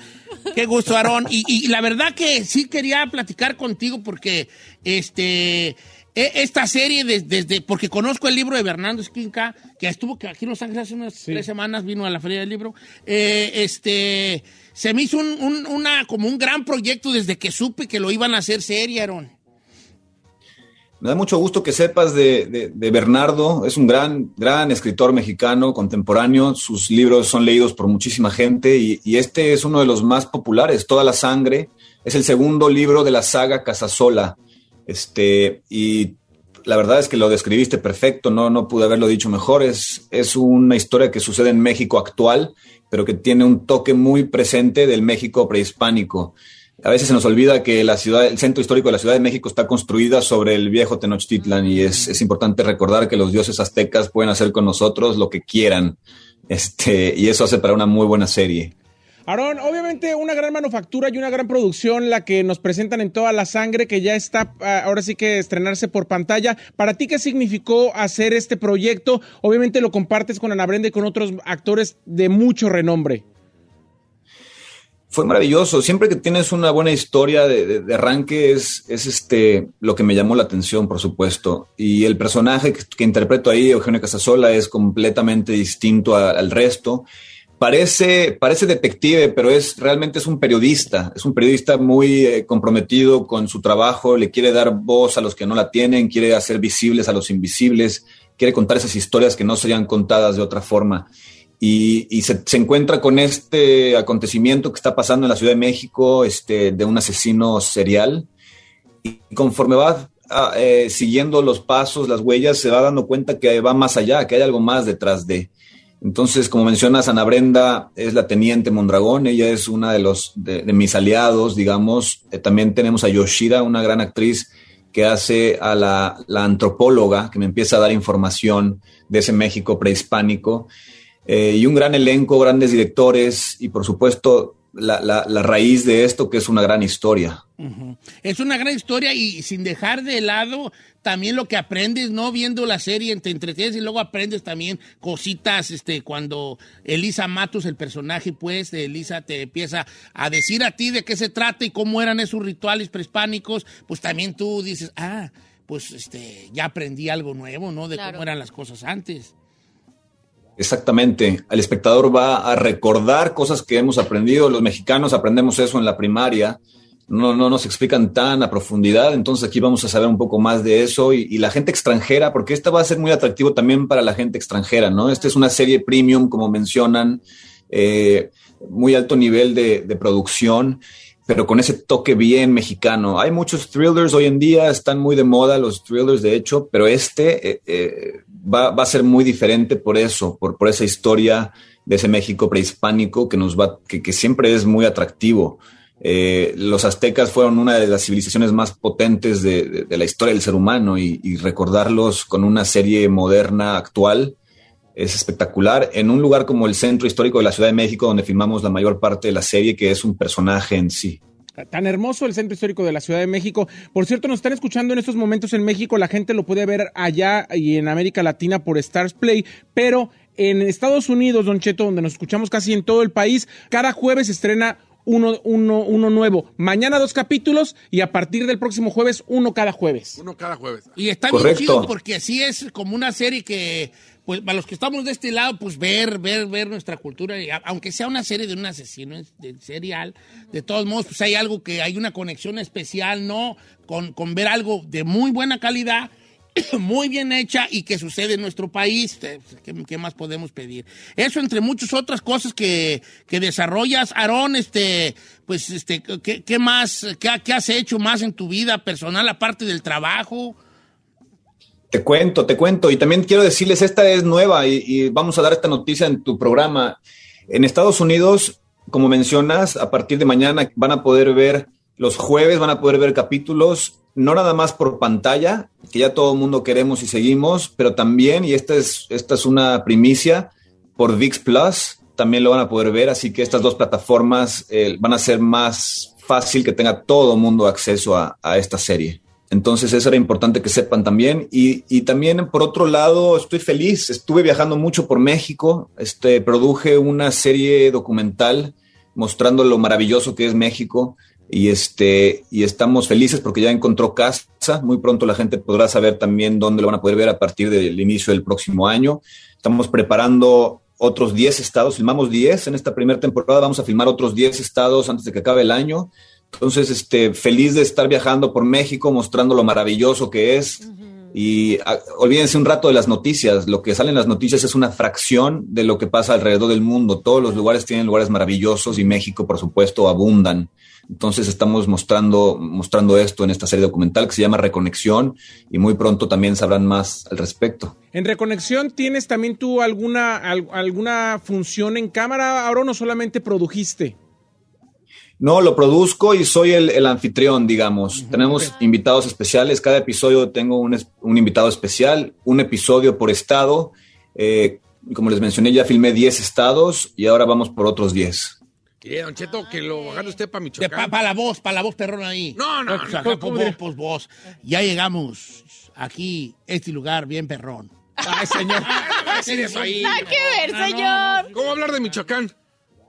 Qué gusto, Aarón. Y, y la verdad que sí quería platicar contigo porque este e- esta serie des- desde porque conozco el libro de Bernardo Esquinca que estuvo aquí en Los Ángeles hace unas tres semanas vino a la feria del libro eh, este se me hizo un, un- una como un gran proyecto desde que supe que lo iban a hacer serie Aarón Me da mucho gusto que sepas de, de- Bernardo. Es un gran, gran escritor mexicano contemporáneo. Sus libros son leídos por muchísima gente y, y este es uno de los más populares, Toda la Sangre. Es el segundo libro de la saga Casasola. Este, y la verdad es que lo describiste perfecto, no, no pude haberlo dicho mejor. Es, es una historia que sucede en México actual, pero que tiene un toque muy presente del México prehispánico. A veces se nos olvida que la ciudad, el centro histórico de la Ciudad de México está construida sobre el viejo Tenochtitlan y es, es importante recordar que los dioses aztecas pueden hacer con nosotros lo que quieran. Este, y eso hace para una muy buena serie. Aarón, obviamente una gran manufactura y una gran producción la que nos presentan en toda la sangre que ya está ah, ahora sí que estrenarse por pantalla. ¿Para ti qué significó hacer este proyecto? Obviamente lo compartes con Ana Brenda y con otros actores de mucho renombre. Fue maravilloso. Siempre que tienes una buena historia de, arranque es, es este lo que me llamó la atención, por supuesto. Y el personaje que, interpreto ahí, Eugenio Casasola, es completamente distinto al resto. Parece, parece detective, pero es realmente es un periodista. Es un periodista muy eh, comprometido con su trabajo. Le quiere dar voz a los que no la tienen, quiere hacer visibles a los invisibles, quiere contar esas historias que no serían contadas de otra forma y, se, encuentra con este acontecimiento que está pasando en la Ciudad de México, este, de un asesino serial. Y conforme va ah, eh, siguiendo los pasos, las huellas, se va dando cuenta que va más allá, que hay algo más detrás de. Entonces, como mencionas, Ana Brenda es la teniente Mondragón, ella es una de, los, de mis aliados, digamos. Eh, también tenemos a Yoshida, una gran actriz que hace a la, la antropóloga, que me empieza a dar información de ese México prehispánico. Eh, y un gran elenco, grandes directores y por supuesto la, la- la raíz de esto que es una gran historia. Es una gran historia y sin dejar de lado también lo que aprendes, ¿no? Viendo la serie, te entretienes y luego aprendes también cositas, este, cuando Elisa Matos, el personaje, pues, de Elisa te empieza a decir a ti de qué se trata y cómo eran esos rituales prehispánicos, pues también tú dices, ah, pues, este, ya aprendí algo nuevo, ¿no? De Claro. cómo eran las cosas antes. Exactamente. El espectador va a recordar cosas que hemos aprendido. Los mexicanos aprendemos eso en la primaria. No, no nos explican tan a profundidad. Entonces aquí vamos a saber un poco más de eso. Y, la gente extranjera, porque esta va a ser muy atractivo también para la gente extranjera, ¿no? Esta es una serie premium, como mencionan, eh, muy alto nivel de, de producción pero con ese toque bien mexicano. Hay muchos thrillers hoy en día, están muy de moda los thrillers, de hecho, pero este eh, eh, va, a ser muy diferente por eso, por, por esa historia de ese México prehispánico que nos va, que, que siempre es muy atractivo. Eh, los aztecas fueron una de las civilizaciones más potentes de, de- de la historia del ser humano y, y recordarlos con una serie moderna, actual, es espectacular. En un lugar como el centro histórico de la Ciudad de México, donde filmamos la mayor parte de la serie, que es un personaje en sí. Tan hermoso el centro histórico de la Ciudad de México. Por cierto, nos están escuchando en estos momentos en México. La gente lo puede ver allá y en América Latina por Stars Play, pero en Estados Unidos, Don Cheto, donde nos escuchamos casi en todo el país, cada jueves se estrena uno, uno, uno nuevo. Mañana dos capítulos y a partir del próximo jueves uno cada jueves. Uno cada jueves. Y está Correcto. bien chido porque así es como una serie que, pues, para los que estamos de este lado, pues ver, ver, ver nuestra cultura, aunque sea una serie de un asesino de serial, de todos modos, pues hay algo que hay una conexión especial, ¿no? Con, con ver algo de muy buena calidad, [clears throat] muy bien hecha y que sucede en nuestro país. ¿Qué, qué más podemos pedir? Eso entre muchas otras cosas que, que desarrollas, Aarón, este, pues, este, ¿qué, qué más, qué, qué has hecho más en tu vida personal aparte del trabajo? Te cuento, te cuento. Y también quiero decirles, esta es nueva y, vamos a dar esta noticia en tu programa. En Estados Unidos, como mencionas, a partir de mañana van a poder ver, los jueves van a poder ver capítulos, no nada más por pantalla, que ya todo el mundo queremos y seguimos, pero también, y esta es, esta es una primicia, por VIX Plus, también lo van a poder ver, así que estas dos plataformas eh, van a ser más fácil que tenga todo el mundo acceso a esta serie. Entonces eso era importante que sepan también. Y, también, por otro lado, estoy feliz. Estuve viajando mucho por México. Este, produje una serie documental mostrando lo maravilloso que es México. Y, este, y estamos felices porque ya encontró casa. Muy pronto la gente podrá saber también dónde lo van a poder ver a partir del inicio del próximo año. Estamos preparando otros 10 estados. Filmamos 10 en esta primera temporada. Vamos a filmar otros 10 estados antes de que acabe el año. Entonces, este, feliz de estar viajando por México, mostrando lo maravilloso que es. Y a, olvídense un rato de las noticias. Lo que sale en las noticias es una fracción de lo que pasa alrededor del mundo. Todos los lugares tienen lugares maravillosos y México, por supuesto, abundan. Entonces estamos mostrando, mostrando esto en esta serie documental que se llama Reconexión y muy pronto también sabrán más al respecto. En Reconexión, ¿tienes también tú alguna, al, alguna función en cámara ahora o no solamente produjiste? No, lo produzco y soy el, el anfitrión, digamos. Uh -huh. Tenemos okay. invitados especiales. Cada episodio tengo un, un, invitado especial, un episodio por estado. Eh, como les mencioné, ya filmé 10 estados y ahora vamos por otros 10. ¿Qué, Don Cheto? Que lo agarre usted para Michoacán. Para pa la voz, para la voz perrón ahí. No, no, o sea, no. Pues, vos, pues vos. Ya llegamos aquí, este lugar bien perrón. Ay, señor. eso ahí. Hay que ver, señor. ¿Cómo hablar de Michoacán?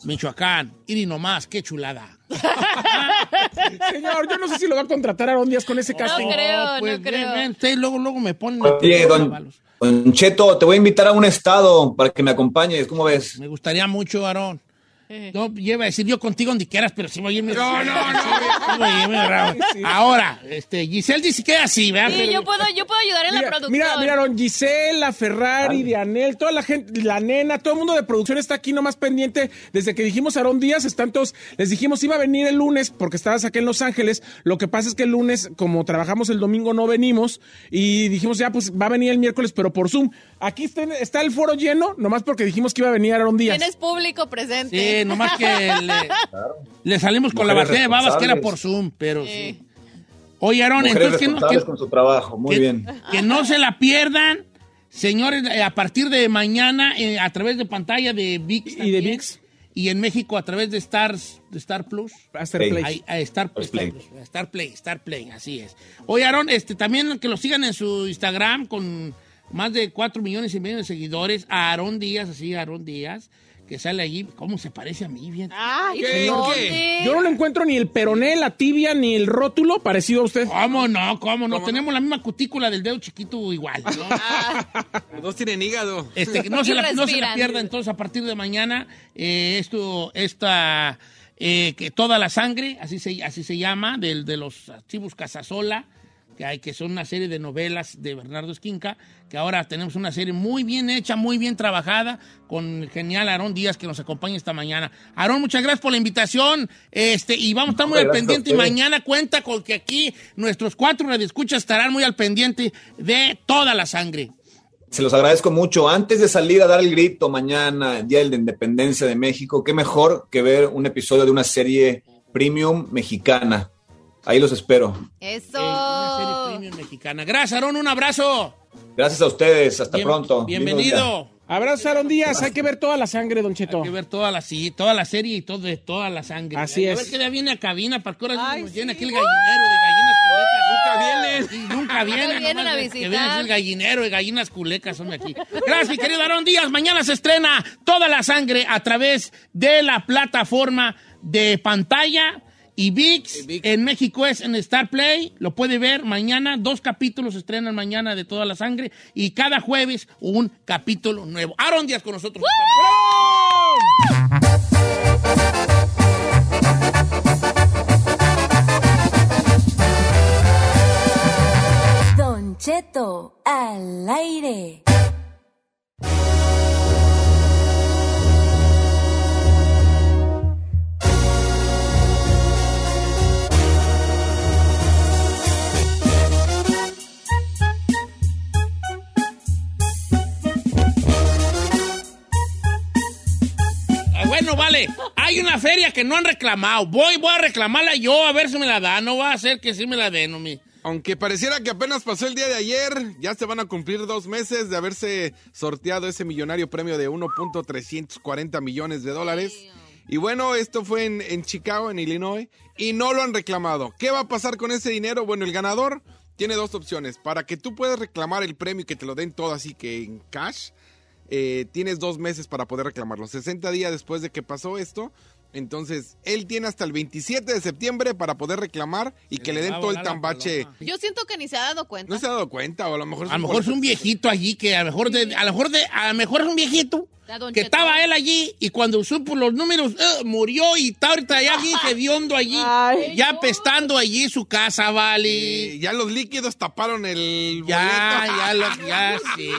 Michoacán, y nomás, qué chulada. [laughs] Señor, yo no sé si lo va a contratar a Aaron Díaz con ese casting. No creo, oh, pues, no creo. Ven, ven, usted luego, luego me ponen. Oye, don, don, Cheto, te voy a invitar a un estado para que me acompañes. ¿Cómo ves? Me gustaría mucho, Aarón. No, yo iba a decir yo contigo donde quieras, pero si voy a irme. No, no, no. sí. Ahora, este, Giselle dice que así, ¿verdad? Sí, pero... yo puedo, yo puedo ayudar en mira, la producción. Mira, miraron, Giselle, la Ferrari, vale. Dianel, toda la gente, la nena, todo el mundo de producción está aquí nomás pendiente. Desde que dijimos Aarón Díaz, están todos, les dijimos iba a venir el lunes porque estabas aquí en Los Ángeles. Lo que pasa es que el lunes, como trabajamos el domingo, no venimos. Y dijimos, ya, pues va a venir el miércoles, pero por Zoom. Aquí está, está el foro lleno, nomás porque dijimos que iba a venir Aarón Díaz. Tienes público presente. Sí, nomás que le, claro. le salimos con Mujeres la batalla de babas que era por Zoom, pero sí. sí. Oye, Aaron, entonces que no, que, con su trabajo, muy que, bien. Que no se la pierdan, señores, a partir de mañana eh, a través de pantalla de VIX y de VIX y en México a través de Stars, de Star Plus. A Star Play. A, a Star, Star, Play. Star, Star Play, Star Play, así es. Oye, Aaron, este, también que lo sigan en su Instagram con más de 4 millones y medio de seguidores. A Aarón Díaz, así, Aarón Díaz que sale allí, ¿cómo se parece a mí? Bien. Ay, ¿Qué? ¿Qué? Yo no lo encuentro ni el peroné, la tibia, ni el rótulo parecido a usted. ¿Cómo no? ¿Cómo no? ¿Cómo Tenemos no? la misma cutícula del dedo chiquito igual. ¿no? [laughs] Los dos tienen hígado. Este, no, se la, no, se la, pierda entonces a partir de mañana eh, esto, esta, eh, que toda la sangre, así se, así se llama, del, de los archivos Casasola que hay, que son una serie de novelas de Bernardo Esquinca, que ahora tenemos una serie muy bien hecha, muy bien trabajada, con el genial Aarón Díaz que nos acompaña esta mañana. Aarón, muchas gracias por la invitación, este, y vamos a estar muy al pendiente, y mañana cuenta con que aquí nuestros cuatro radioescuchas estarán muy al pendiente de toda la sangre. Se los agradezco mucho. Antes de salir a dar el grito mañana, Día de la Independencia de México, qué mejor que ver un episodio de una serie premium mexicana. Ahí los espero. Eso. Premium mexicana. Gracias, Aarón. Un abrazo. Gracias a ustedes. Hasta Bien, pronto. Bienvenido. Abrazo, Aaron Díaz. Hay que ver toda la sangre, Don Cheto. Hay que ver toda la, sí, toda la serie y todo, de toda la sangre. Así es. A ver que ya viene a cabina para que ahora nos llena aquí el gallinero de gallinas culecas. Nunca [laughs] vienen. Sí, nunca vienen. vienen a visitar. Que viene el gallinero de gallinas culecas, son aquí. Gracias, mi querido Aarón Díaz. Mañana se estrena toda la sangre a través de la plataforma de pantalla. Y VIX, en México es en Star Play, lo puede ver mañana, dos capítulos se estrenan mañana de Toda la Sangre y cada jueves un capítulo nuevo. Aaron Díaz con nosotros. Don Cheto al aire. Feria que no han reclamado. Voy, voy a reclamarla yo a ver si me la dan. No va a ser que sí me la den, no mi. Aunque pareciera que apenas pasó el día de ayer, ya se van a cumplir dos meses de haberse sorteado ese millonario premio de 1.340 millones de dólares. Y bueno, esto fue en, en Chicago, en Illinois, y no lo han reclamado. ¿Qué va a pasar con ese dinero? Bueno, el ganador tiene dos opciones. Para que tú puedas reclamar el premio y que te lo den todo así que en cash, eh, tienes dos meses para poder reclamarlo. 60 días después de que pasó esto. Entonces, él tiene hasta el 27 de septiembre para poder reclamar y que le den todo el tambache. Yo siento que ni se ha dado cuenta. No se ha dado cuenta, o a lo mejor A lo mejor es un viejito allí que a lo mejor de, a lo mejor de, a lo mejor es un viejito que Cheto. estaba él allí y cuando supo los números eh, murió y está ahorita ya bien [laughs] hediondo allí, ya apestando allí su casa, vale. Ya los líquidos taparon el Ya, boleto. ya, [laughs] lo, ya, sí,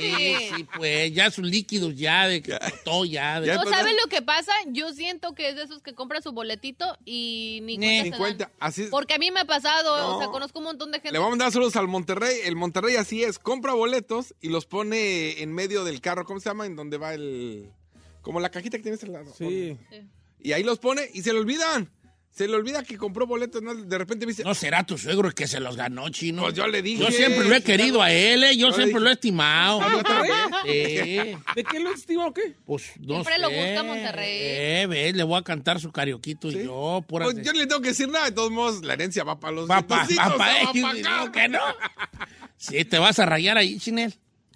sí, pues, ya sus líquidos, ya, de que todo, ya. De, ¿No sabes lo que pasa? Yo siento que es de esos que compran su boletito y ni Ni cuenta se dan. cuenta, así- Porque a mí me ha pasado, No. o sea, conozco un montón de gente. Le vamos a mandar saludos al Monterrey. El Monterrey así es, compra boletos y los pone en medio del carro. ¿Cómo se llama? En donde va el... Como la cajita que tienes al lado. Sí. Y ahí los pone y se le olvidan. Se le olvida que compró boletos. ¿no? De repente me dice... No será tu suegro el que se los ganó, chino. Pues yo le dije. Yo siempre lo he querido a él, ¿eh? yo siempre lo he estimado. ¿A Monterrey? Sí. ¿De qué lo estima o qué? Pues no Siempre sé. lo busca Monterrey. Eh, ves, le voy a cantar su carioquito y yo, por Pues yo no le tengo que decir nada. De todos modos, la herencia va para los va eh, pa' [laughs] acá. digo que no. Sí, te vas a rayar ahí, Chinel.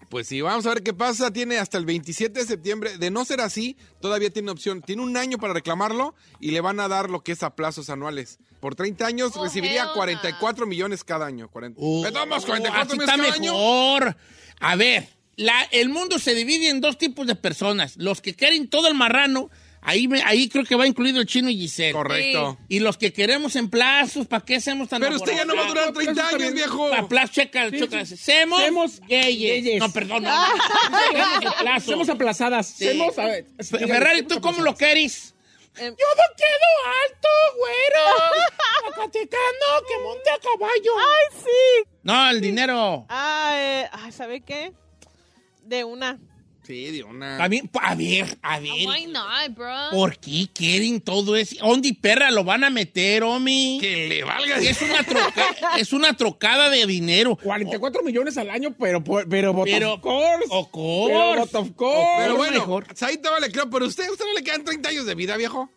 Pues sí, vamos a ver qué pasa. Tiene hasta el 27 de septiembre. De no ser así, todavía tiene opción. Tiene un año para reclamarlo y le van a dar lo que es a plazos anuales. Por 30 años Oh, recibiría hell no. 44 millones cada año. 40. Uh, ¿Me tomas uh, 44 así millones está cada año? mejor. A ver, la- el mundo se divide en dos tipos de personas. Los que quieren todo el marrano, ahí, me- ahí creo que va incluido el chino y Giselle. Correcto. Y los que queremos en plazos, ¿para qué hacemos tan Pero usted ya no va a durar 30 años, viejo. Para plazos, checa, Sí, checa. sí. Semos, Semos gayes. gayes. No, perdón. No, Semos. Somos aplazadas. Sí. Semos, a ver, Ferrari, ¿tú cómo lo querés? Em, Yo no quedo alto, güero. [laughs] Acatecano, que monte a caballo. ¡Ay, sí! No, el dinero. Ah, eh, ay, ¿sabe qué? De una. Sí, de una. A, mí- a ver, a ver. Why not, bro? ¿Por qué quieren todo eso? ¿Dónde perra lo van a meter, Omi? Que le valga. Es una, troca- es una trocada de dinero. 44 millones al año, pero, pero, but Pero- of course. Of course. Pero, but of course. Pero bueno, mejor. ahí te vale, creo. Pero usted, usted no le quedan 30 años de vida, viejo.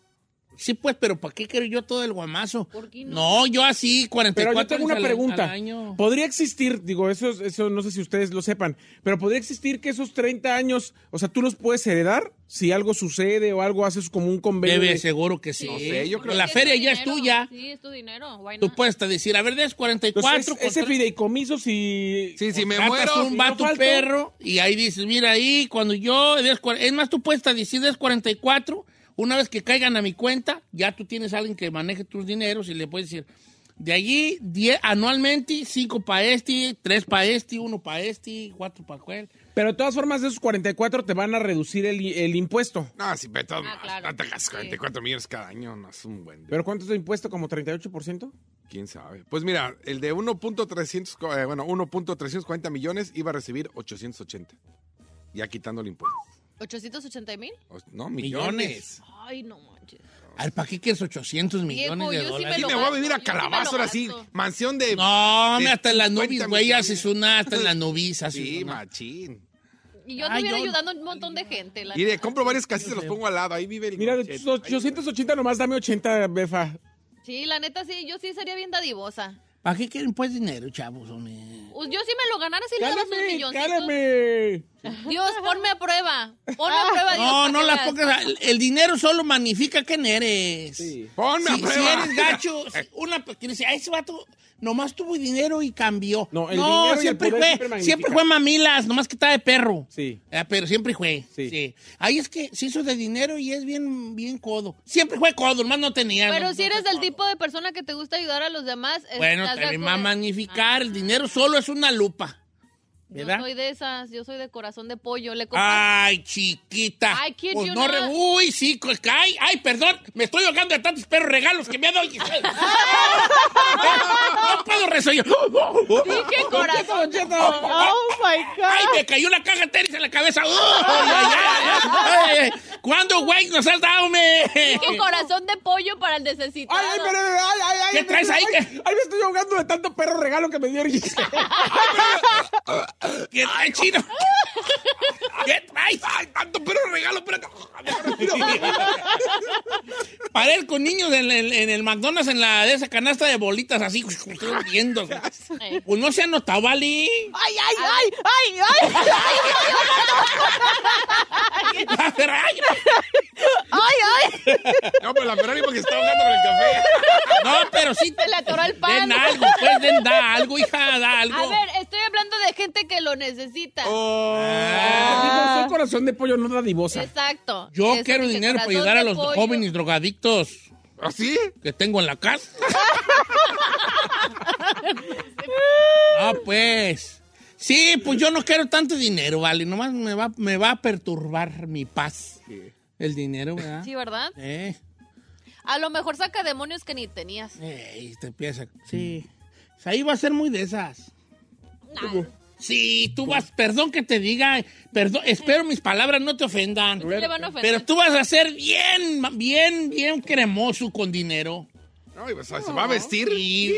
Sí, pues, pero ¿para qué quiero yo todo el guamazo? ¿Por qué no? No, yo así, 44 Pero yo tengo una al- al pregunta. año. ¿Podría existir, digo, eso, eso no sé si ustedes lo sepan, pero podría existir que esos 30 años, o sea, tú los puedes heredar si algo sucede o algo haces como un convenio? Debe, de- seguro que sí. No sé, yo creo La Es feria ya es tuya. Sí, es tu dinero. Why Tú puedes hasta decir, a ver, des 44. Entonces, ese contra- fideicomiso, si... Sí, si me muero. un si vato no falto- perro y ahí dices, mira ahí, cuando yo, es más, tú puedes hasta decir des 44, una vez que caigan a mi cuenta, ya tú tienes a alguien que maneje tus dineros y le puedes decir, de allí, 10 anualmente, 5 para este, 3 para este, 1 para este, 4 para aquel. Pero de todas formas, de esos 44 te van a reducir el, el impuesto. No, si me tomas. Ah, claro. No te hagas 44 millones cada año, no es un buen. ¿Pero cuánto es de impuesto? ¿Como 38%? ¿Quién sabe? Pues mira, el de 1.300, eh, bueno, 1.340 millones iba a recibir 880. Ya quitando el impuesto. ¿880 mil? No, Millones. millones. Ay, no manches. Al ¿para qué quieres 800 millones Viejo, de yo sí me dólares? Sí, lo me voy a gasto, vivir a yo sí me lo Calabazo ahora sí. gasto. Mansión de. No, de hombre, hasta en las 50 nubes, güey, millones. haces una, hasta en las nubes haces Sí, una. machín. Y yo Ay, estuviera yo- ayudando a un montón de gente. la Mire, neta. compro varias casitas y los pongo al lado. Ahí vive el. Mira, de Don tus Cheto. Ahí- 880 nomás dame 80, Befa. Sí, la neta sí, yo sí sería bien dadivosa. ¿Para qué quieren pues dinero, chavos, hombre? Pues Yo si me lo ganara, sí le daba sus ¡Cálame, milloncitos. cálame! Dios, ponme a prueba. Ponme a prueba, Dios. No, no la pongas. El dinero solo magnifica quién eres. Ponme a si, prueba. si eres gacho, [laughs] si una que dice, "Ay, ese vato nomás tuvo dinero y cambió. No, el dinero y el siempre poder fue, siempre siempre fue mamilas, nomás que estaba de perro. Sí. Eh, pero siempre fue. Sí. Sí. Ahí es que se hizo de dinero y es bien, bien codo. Siempre fue codo, nomás no tenía. Pero no- si no eres del codo. tipo de persona que te gusta ayudar a los demás, Bueno, también va a magnificar. El dinero solo es una lupa. ¿Verdad? Yo soy de esas, yo soy de corazón de pollo. Le Ay, chiquita. Ay, kid Pues you no not. Uy, sí, pues, ay, ay, perdón, me estoy ahogando de tantos perros regalos que me ha dado Giselle. [laughs] [laughs] no puedo resolver. Dije corazón pollo. Oh my God. Ay, me cayó una caja de tenis en la cabeza. ¿Cuándo, güey, nos has dado, me? Dije corazón de pollo para el necesitado. Ay, ay, pero, ay, ay, ay. ¿Qué traes ahí? Ay, ay, me estoy ahogando de tanto perro regalo que me dio. [laughs] ¿Qué chino? ¿Qué traes? Ay, tanto perro regalo, espérate. [laughs] Para ir con niños en, el- en el McDonald's, en la de esa canasta de bolitas así, viendo. Pues no se ha notado, ¿vale? Ay, ay, ay, ay, ay. La Ferrari. Ay, ay. No, pues la Ferrari porque está ahogando con el café. No, pero sí. Se le atoró el pan. Den algo, pues, den, da algo, hija, da algo. A ver, estoy hablando de gente que lo necesita. Oh. Ah, soy corazón de pollo, no dadivosa. Exacto. Yo Eso quiero dinero para ayudar a los pollo. jóvenes drogadictos ¿Así? que tengo en la casa. [laughs] ah, pues. Sí, pues yo no quiero tanto dinero, vale. Nomás me va, me va a perturbar mi paz. El dinero, ¿verdad? Sí, ¿verdad? Eh, A lo mejor saca demonios que ni tenías. eh, te empieza. Sí. Ahí va a ser muy de esas. Sí, tú vas, perdón que te diga, perdón, espero mis palabras no te ofendan. Sí le van a ofender. Pero tú vas a ser bien, bien, bien cremoso con dinero. No, y pues, se va a vestir. Sí,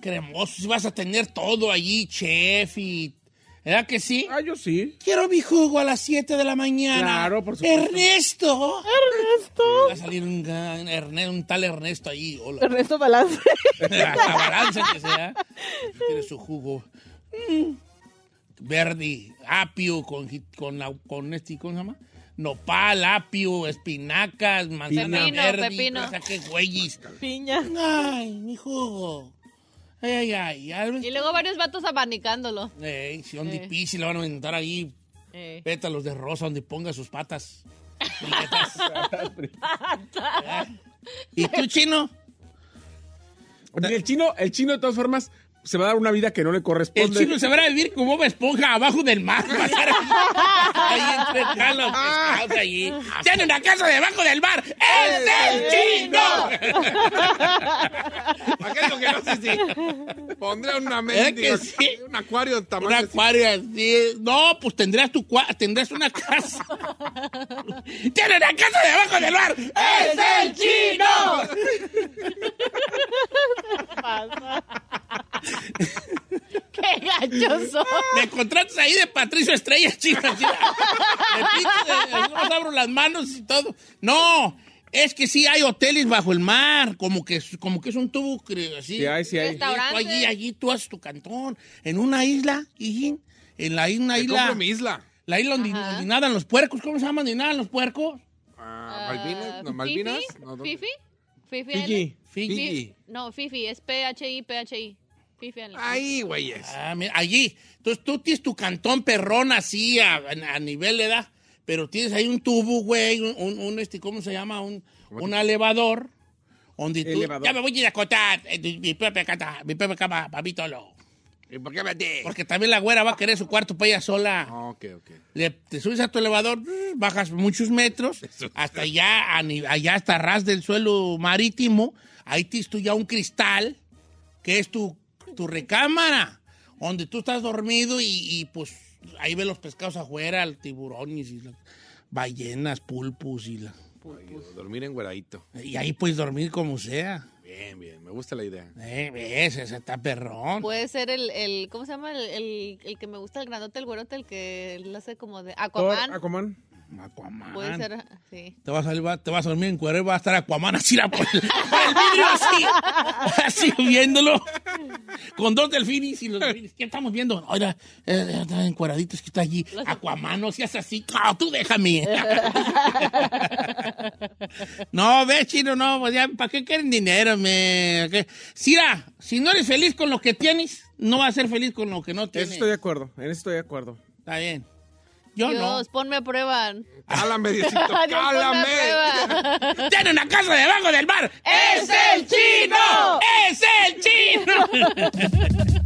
cremoso, si vas a tener todo allí, chef y... ¿Verdad que sí? Ah, yo sí. Quiero mi jugo a las 7 de la mañana. Claro, por supuesto. Ernesto. Ernesto. Va a salir un, tal Ernesto ahí. Hola. Ernesto Balance. [laughs] La balanza que sea. Tiene su jugo. Mm. Verde, apio, con, con, la- con este, ¿cómo se llama? Nopal, apio, espinacas, manzana Pepino, verde. pepino. o sea, qué güeyes. Piña. Ay, mi jugo. Ay, ay, ay. Y luego varios vatos abanicándolo. Ey, si son Eh. difíciles, le van a inventar ahí Eh. pétalos de rosa donde ponga sus patas. [laughs] ¿Y tú, chino? El chino, el chino, de todas formas, se va a dar una vida que no le El corresponde. chino se va a vivir como Bob Esponja abajo del mar. Ahí, entre acá los pescados allí. ¡Tiene una casa debajo del mar! ¡Es el chino! Aquello que no sé si pondré una ¿Eh que mendiga, sí? un acuario de tamaño Una así. acuario así. No, pues tendrás tu cua- tendrás una casa. ¡Tiene una casa debajo del mar! ¡Es el chino! [laughs] ¡Qué gachoso! Me contratas ahí de Patricio Estrella, chicas. [laughs] Me eh, abro las manos y todo. No, es que sí hay hoteles bajo el mar, como que, es- como que es un tubo así. Sí hay, sí hay. Sí, tú allí, allí tú haces tu cantón, en una isla, y en la isla, isla, mi isla. la isla donde, donde nadan los puercos, ¿cómo se llaman? ¿Donde nadan los puercos? Ah, Malvinas, no, Malvinas. ¿Fifi? No. ¿Fifi? ¿Fifi? Fiji. Fiji. No, Fifi, es P-H-I, P-H-I. Ahí, güeyes. Ah, mira, allí. Entonces tú tienes tu cantón perrón así a, a nivel de edad, pero tienes ahí un tubo, güey, un, un- un, este, ¿cómo se llama? Un, un elevador. Donde tú, Elevador. ya me voy a ir a acotar eh, mi propia cama, mi propia cama, para mí solo. ¿Y por qué metí? Porque también la güera va a querer su cuarto para ella sola. Ah, ok, ok. Le- te subes a tu elevador, [laughs] bajas muchos metros, [laughs] hasta allá, allá hasta ras del suelo marítimo. Ahí tienes tú ya un cristal, que es tu, tu recámara, donde tú estás dormido y, y, pues ahí ves los pescados afuera, el tiburones y las ballenas, pulpos y la... Dormir en güeradito. Y ahí puedes dormir como sea. Bien, bien. Me gusta la idea. Eh, ves, ese está perrón. Puede ser el, el ¿cómo se llama? El, el, el que me gusta, el grandote, el güerote, el que lo hace como de Thor, Aquaman. Aquaman. Aquaman. Puede ser, sí. Te vas a, va- te vas a dormir en cuero y va a estar Aquaman así la, por, el, por el vidrio así, así viéndolo. Con dos delfines y los delfines. ¿Qué estamos viendo? Oiga, eh, está encueraditos que está allí. Aquaman, no seas así. No, tú déjame. [laughs] no, ve, chino, no, pues ya, ¿para qué quieren dinero, me? ¿Qué? Sira, si no eres feliz con lo que tienes, no vas a ser feliz con lo que no En tienes. eso estoy de acuerdo. En eso estoy de acuerdo. Está bien. Yo Dios, no. ponme a prueba. Cálame, [laughs] Diosito, cálame. [laughs] ¡Tiene una casa debajo del mar! ¡Es el chino! ¡Es el chino! [laughs]